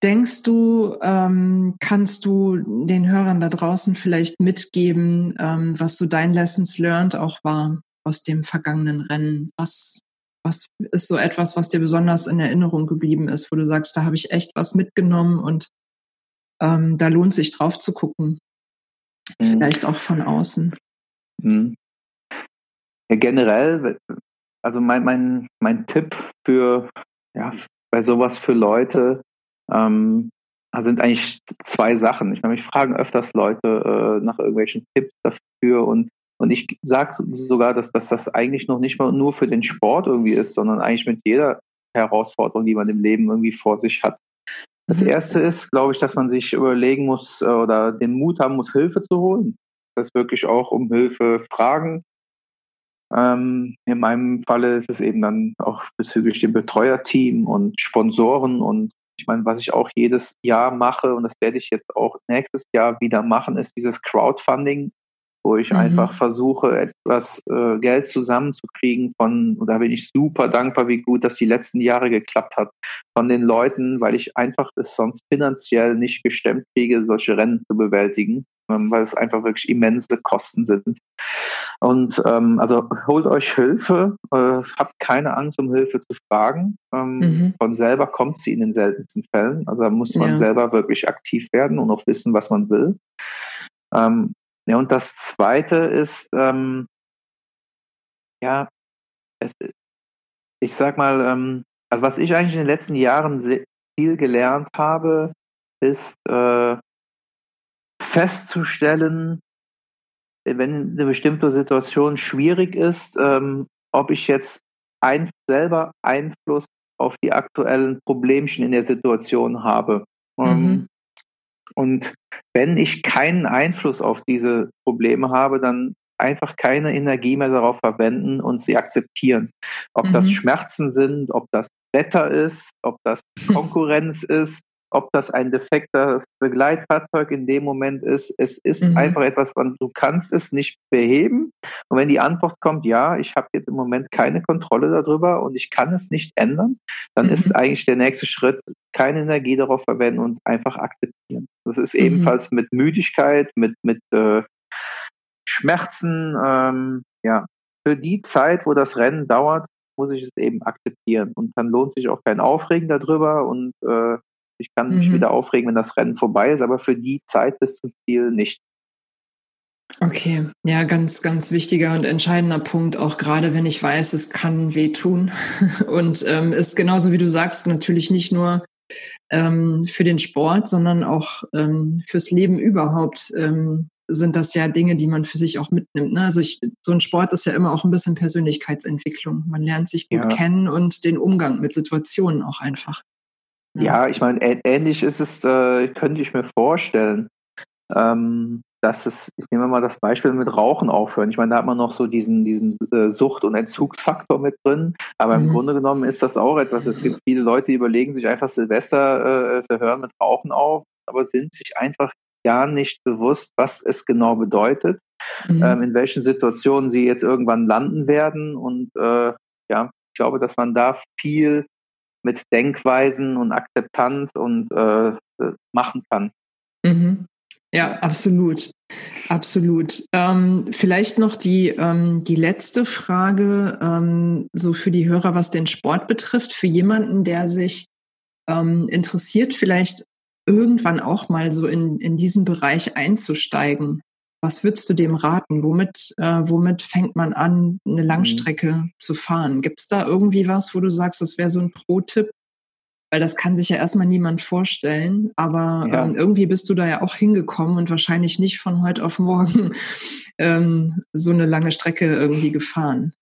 denkst du, ähm, kannst du den Hörern da draußen vielleicht mitgeben, ähm, was so dein Lessons learned auch war aus dem vergangenen Rennen? Was, was ist so etwas, was dir besonders in Erinnerung geblieben ist, wo du sagst, da habe ich echt was mitgenommen und ähm, da lohnt sich drauf zu gucken? Mhm. Vielleicht auch von außen. Mhm. Ja, generell, also mein, mein, mein Tipp für, ja, bei sowas für Leute, ähm, da sind eigentlich zwei Sachen. Ich meine, mich fragen öfters Leute äh, nach irgendwelchen Tipps dafür und und ich sage sogar, dass, dass das eigentlich noch nicht mal nur für den Sport irgendwie ist, sondern eigentlich mit jeder Herausforderung, die man im Leben irgendwie vor sich hat. Das mhm. erste ist, glaube ich, dass man sich überlegen muss äh, oder den Mut haben muss, Hilfe zu holen. Das wirklich auch um Hilfe fragen. Ähm, in meinem Falle ist es eben dann auch bezüglich dem Betreuerteam und Sponsoren und ich meine, was ich auch jedes Jahr mache, und das werde ich jetzt auch nächstes Jahr wieder machen, ist dieses Crowdfunding, wo ich mhm. einfach versuche, etwas äh, Geld zusammenzukriegen von, und da bin ich super dankbar, wie gut das die letzten Jahre geklappt hat, von den Leuten, weil ich einfach es sonst finanziell nicht gestemmt kriege, solche Rennen zu bewältigen. Ähm, weil es einfach wirklich immense Kosten sind. Und ähm, also holt euch Hilfe, äh, habt keine Angst, um Hilfe zu fragen. Ähm, mhm. Von selber kommt sie in den seltensten Fällen. Also da muss man ja. selber wirklich aktiv werden und auch wissen, was man will. Ähm, ja, und das Zweite ist, ähm, ja, es, ich sag mal, ähm, also was ich eigentlich in den letzten Jahren viel gelernt habe, ist, äh, festzustellen, wenn eine bestimmte Situation schwierig ist, ähm, ob ich jetzt ein, selber Einfluss auf die aktuellen Problemchen in der Situation habe. Ähm, mhm. Und wenn ich keinen Einfluss auf diese Probleme habe, dann einfach keine Energie mehr darauf verwenden und sie akzeptieren. Ob mhm. das Schmerzen sind, ob das Wetter ist, ob das Konkurrenz ist, ob das ein defekter Begleitfahrzeug in dem Moment ist. Es ist mhm. einfach etwas, du kannst es nicht beheben. Und wenn die Antwort kommt, ja, ich habe jetzt im Moment keine Kontrolle darüber und ich kann es nicht ändern, dann mhm. ist eigentlich der nächste Schritt, keine Energie darauf verwenden und es einfach akzeptieren. Das ist mhm. ebenfalls mit Müdigkeit, mit, mit äh, Schmerzen, ähm, ja, für die Zeit, wo das Rennen dauert, muss ich es eben akzeptieren. Und dann lohnt sich auch kein Aufregen darüber und äh, ich kann mich mhm. wieder aufregen, wenn das Rennen vorbei ist, aber für die Zeit bis zum Ziel nicht. Okay, ja, ganz, ganz wichtiger und entscheidender Punkt, auch gerade wenn ich weiß, es kann wehtun. Und ähm, ist genauso wie du sagst, natürlich nicht nur ähm, für den Sport, sondern auch ähm, fürs Leben überhaupt ähm, sind das ja Dinge, die man für sich auch mitnimmt. Ne? Also ich, so ein Sport ist ja immer auch ein bisschen Persönlichkeitsentwicklung. Man lernt sich gut ja. kennen und den Umgang mit Situationen auch einfach. Ja, ich meine, ähnlich ist es, äh, könnte ich mir vorstellen, ähm, dass es, ich nehme mal das Beispiel mit Rauchen aufhören. Ich meine, da hat man noch so diesen, diesen äh, Sucht- und Entzugsfaktor mit drin, aber mhm. im Grunde genommen ist das auch etwas. Es gibt viele Leute, die überlegen sich einfach Silvester äh, zu hören mit Rauchen auf, aber sind sich einfach gar nicht bewusst, was es genau bedeutet, mhm. ähm, in welchen Situationen sie jetzt irgendwann landen werden. Und äh, ja, ich glaube, dass man da viel mit Denkweisen und Akzeptanz und äh, machen kann. Mhm. Ja, absolut. Absolut. Ähm, vielleicht noch die, ähm, die letzte Frage, ähm, so für die Hörer, was den Sport betrifft, für jemanden, der sich ähm, interessiert, vielleicht irgendwann auch mal so in, in diesen Bereich einzusteigen. Was würdest du dem raten? Womit, äh, womit fängt man an, eine mhm. Langstrecke mhm. zu fahren? Gibt es da irgendwie was, wo du sagst, das wäre so ein Pro-Tipp? weil das kann sich ja erstmal niemand vorstellen. Aber ja. ähm, irgendwie bist du da ja auch hingekommen und wahrscheinlich nicht von heute auf morgen ähm, so eine lange Strecke irgendwie gefahren.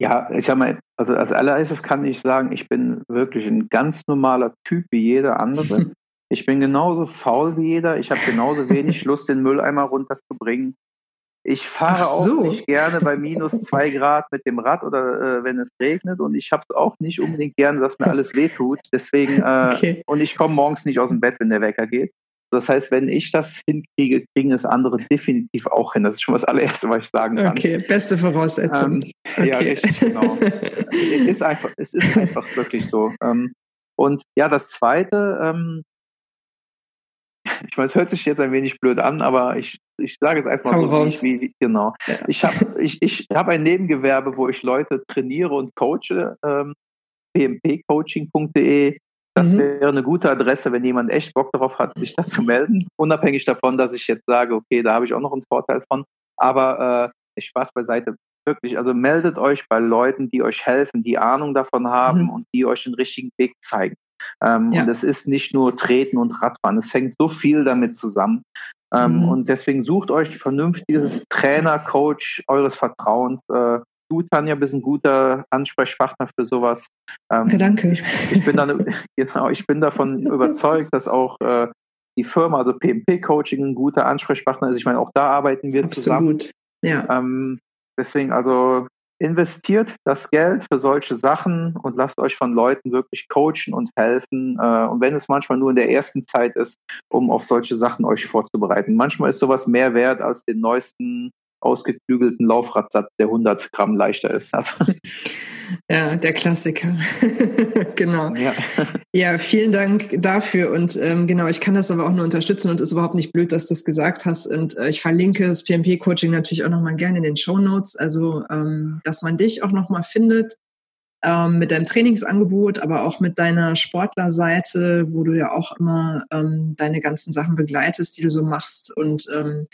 Ja, ich sag mal, also als allererstes kann ich sagen, ich bin wirklich ein ganz normaler Typ wie jeder andere. Ich bin genauso faul wie jeder. Ich habe genauso wenig Lust, den Mülleimer runterzubringen. Ich fahre so. auch nicht gerne bei minus zwei Grad mit dem Rad oder äh, wenn es regnet und ich habe es auch nicht unbedingt gerne, dass mir alles wehtut. Deswegen äh, okay. und ich komme morgens nicht aus dem Bett, wenn der Wecker geht. Das heißt, wenn ich das hinkriege, kriegen es andere definitiv auch hin. Das ist schon das allererste, was ich sagen kann. Okay, beste Voraussetzung. Ähm, okay. Ja, richtig, genau. es, ist einfach, es ist einfach wirklich so. Ähm, und ja, das Zweite, ähm, ich meine, es hört sich jetzt ein wenig blöd an, aber ich, ich sage es einfach mal so, raus. wie, wie genau. Ja. Ich habe ich, ich hab ein Nebengewerbe, wo ich Leute trainiere und coache, ähm, pmpcoaching.de. Das mhm. wäre eine gute Adresse, wenn jemand echt Bock darauf hat, sich da zu melden. Unabhängig davon, dass ich jetzt sage, okay, da habe ich auch noch einen Vorteil von. Aber äh, Spaß beiseite. Wirklich, also meldet euch bei Leuten, die euch helfen, die Ahnung davon haben mhm. und die euch den richtigen Weg zeigen. Ähm, ja. Und es ist nicht nur Treten und Radfahren, es hängt so viel damit zusammen. Ähm, mhm. Und deswegen sucht euch vernünftiges Trainer, Coach eures Vertrauens. Äh, du, Tanja, bist ein guter Ansprechpartner für sowas. Ähm, danke. Ich, ich, bin dann, genau, ich bin davon überzeugt, dass auch äh, die Firma, also PMP Coaching, ein guter Ansprechpartner ist. Ich meine, auch da arbeiten wir Absolut. zusammen. Ja. Ähm, deswegen also investiert das Geld für solche Sachen und lasst euch von Leuten wirklich coachen und helfen. Äh, und wenn es manchmal nur in der ersten Zeit ist, um auf solche Sachen euch vorzubereiten. Manchmal ist sowas mehr wert als den neuesten ausgeklügelten Laufradsatz, der 100 Gramm leichter ist. Also. Ja, der Klassiker. genau. Ja. ja. vielen Dank dafür. Und ähm, genau, ich kann das aber auch nur unterstützen und ist überhaupt nicht blöd, dass du es gesagt hast. Und äh, ich verlinke das PMP-Coaching natürlich auch nochmal gerne in den Show Notes. Also, ähm, dass man dich auch nochmal findet ähm, mit deinem Trainingsangebot, aber auch mit deiner Sportlerseite, wo du ja auch immer ähm, deine ganzen Sachen begleitest, die du so machst. Und ähm,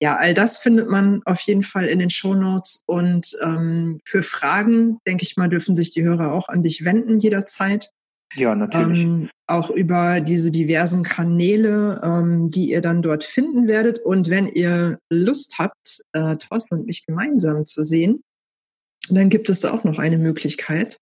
ja, all das findet man auf jeden Fall in den Show Notes. Und ähm, für Fragen, denke ich mal, dürfen sich die Hörer auch an dich wenden jederzeit. Ja, natürlich. Ähm, auch über diese diversen Kanäle, ähm, die ihr dann dort finden werdet. Und wenn ihr Lust habt, äh, Thorsten und mich gemeinsam zu sehen, dann gibt es da auch noch eine Möglichkeit,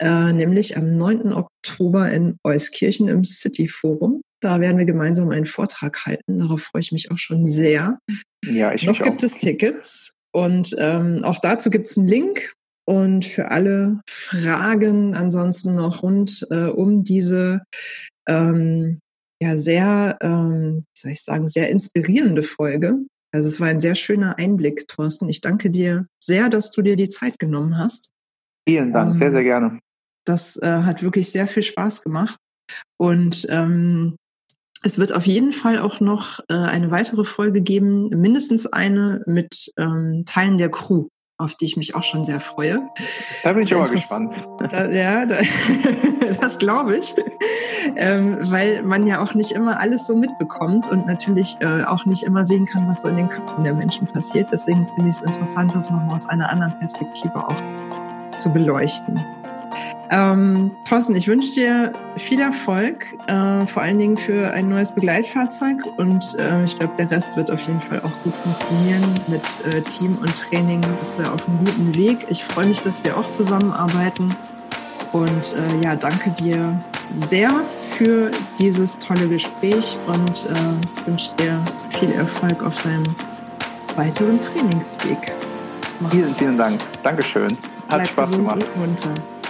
äh, nämlich am 9. Oktober in Euskirchen im City Forum. Da werden wir gemeinsam einen Vortrag halten. Darauf freue ich mich auch schon sehr. Ja, ich Noch gibt auch. es Tickets und ähm, auch dazu gibt es einen Link. Und für alle Fragen ansonsten noch rund äh, um diese ähm, ja sehr, ähm, soll ich sagen, sehr inspirierende Folge, also es war ein sehr schöner Einblick, Thorsten. Ich danke dir sehr, dass du dir die Zeit genommen hast. Vielen Dank, ähm, sehr, sehr gerne. Das äh, hat wirklich sehr viel Spaß gemacht. Und ähm, es wird auf jeden Fall auch noch äh, eine weitere Folge geben, mindestens eine mit ähm, Teilen der Crew auf die ich mich auch schon sehr freue. Da bin ich aber gespannt. Da, ja, da, das glaube ich, ähm, weil man ja auch nicht immer alles so mitbekommt und natürlich äh, auch nicht immer sehen kann, was so in den Köpfen der Menschen passiert. Deswegen finde ich es interessant, das nochmal aus einer anderen Perspektive auch zu beleuchten. Ähm, Thorsten, ich wünsche dir viel Erfolg, äh, vor allen Dingen für ein neues Begleitfahrzeug und äh, ich glaube, der Rest wird auf jeden Fall auch gut funktionieren mit äh, Team und Training. Bist du ja auf einem guten Weg. Ich freue mich, dass wir auch zusammenarbeiten und äh, ja, danke dir sehr für dieses tolle Gespräch und äh, wünsche dir viel Erfolg auf deinem weiteren Trainingsweg. Mach's vielen, vielen Dank. Dankeschön. Hat Spaß gemacht.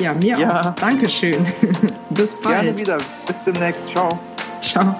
Ja, mir ja. auch. Dankeschön. Bis bald. Gerne wieder. Bis demnächst. Ciao. Ciao.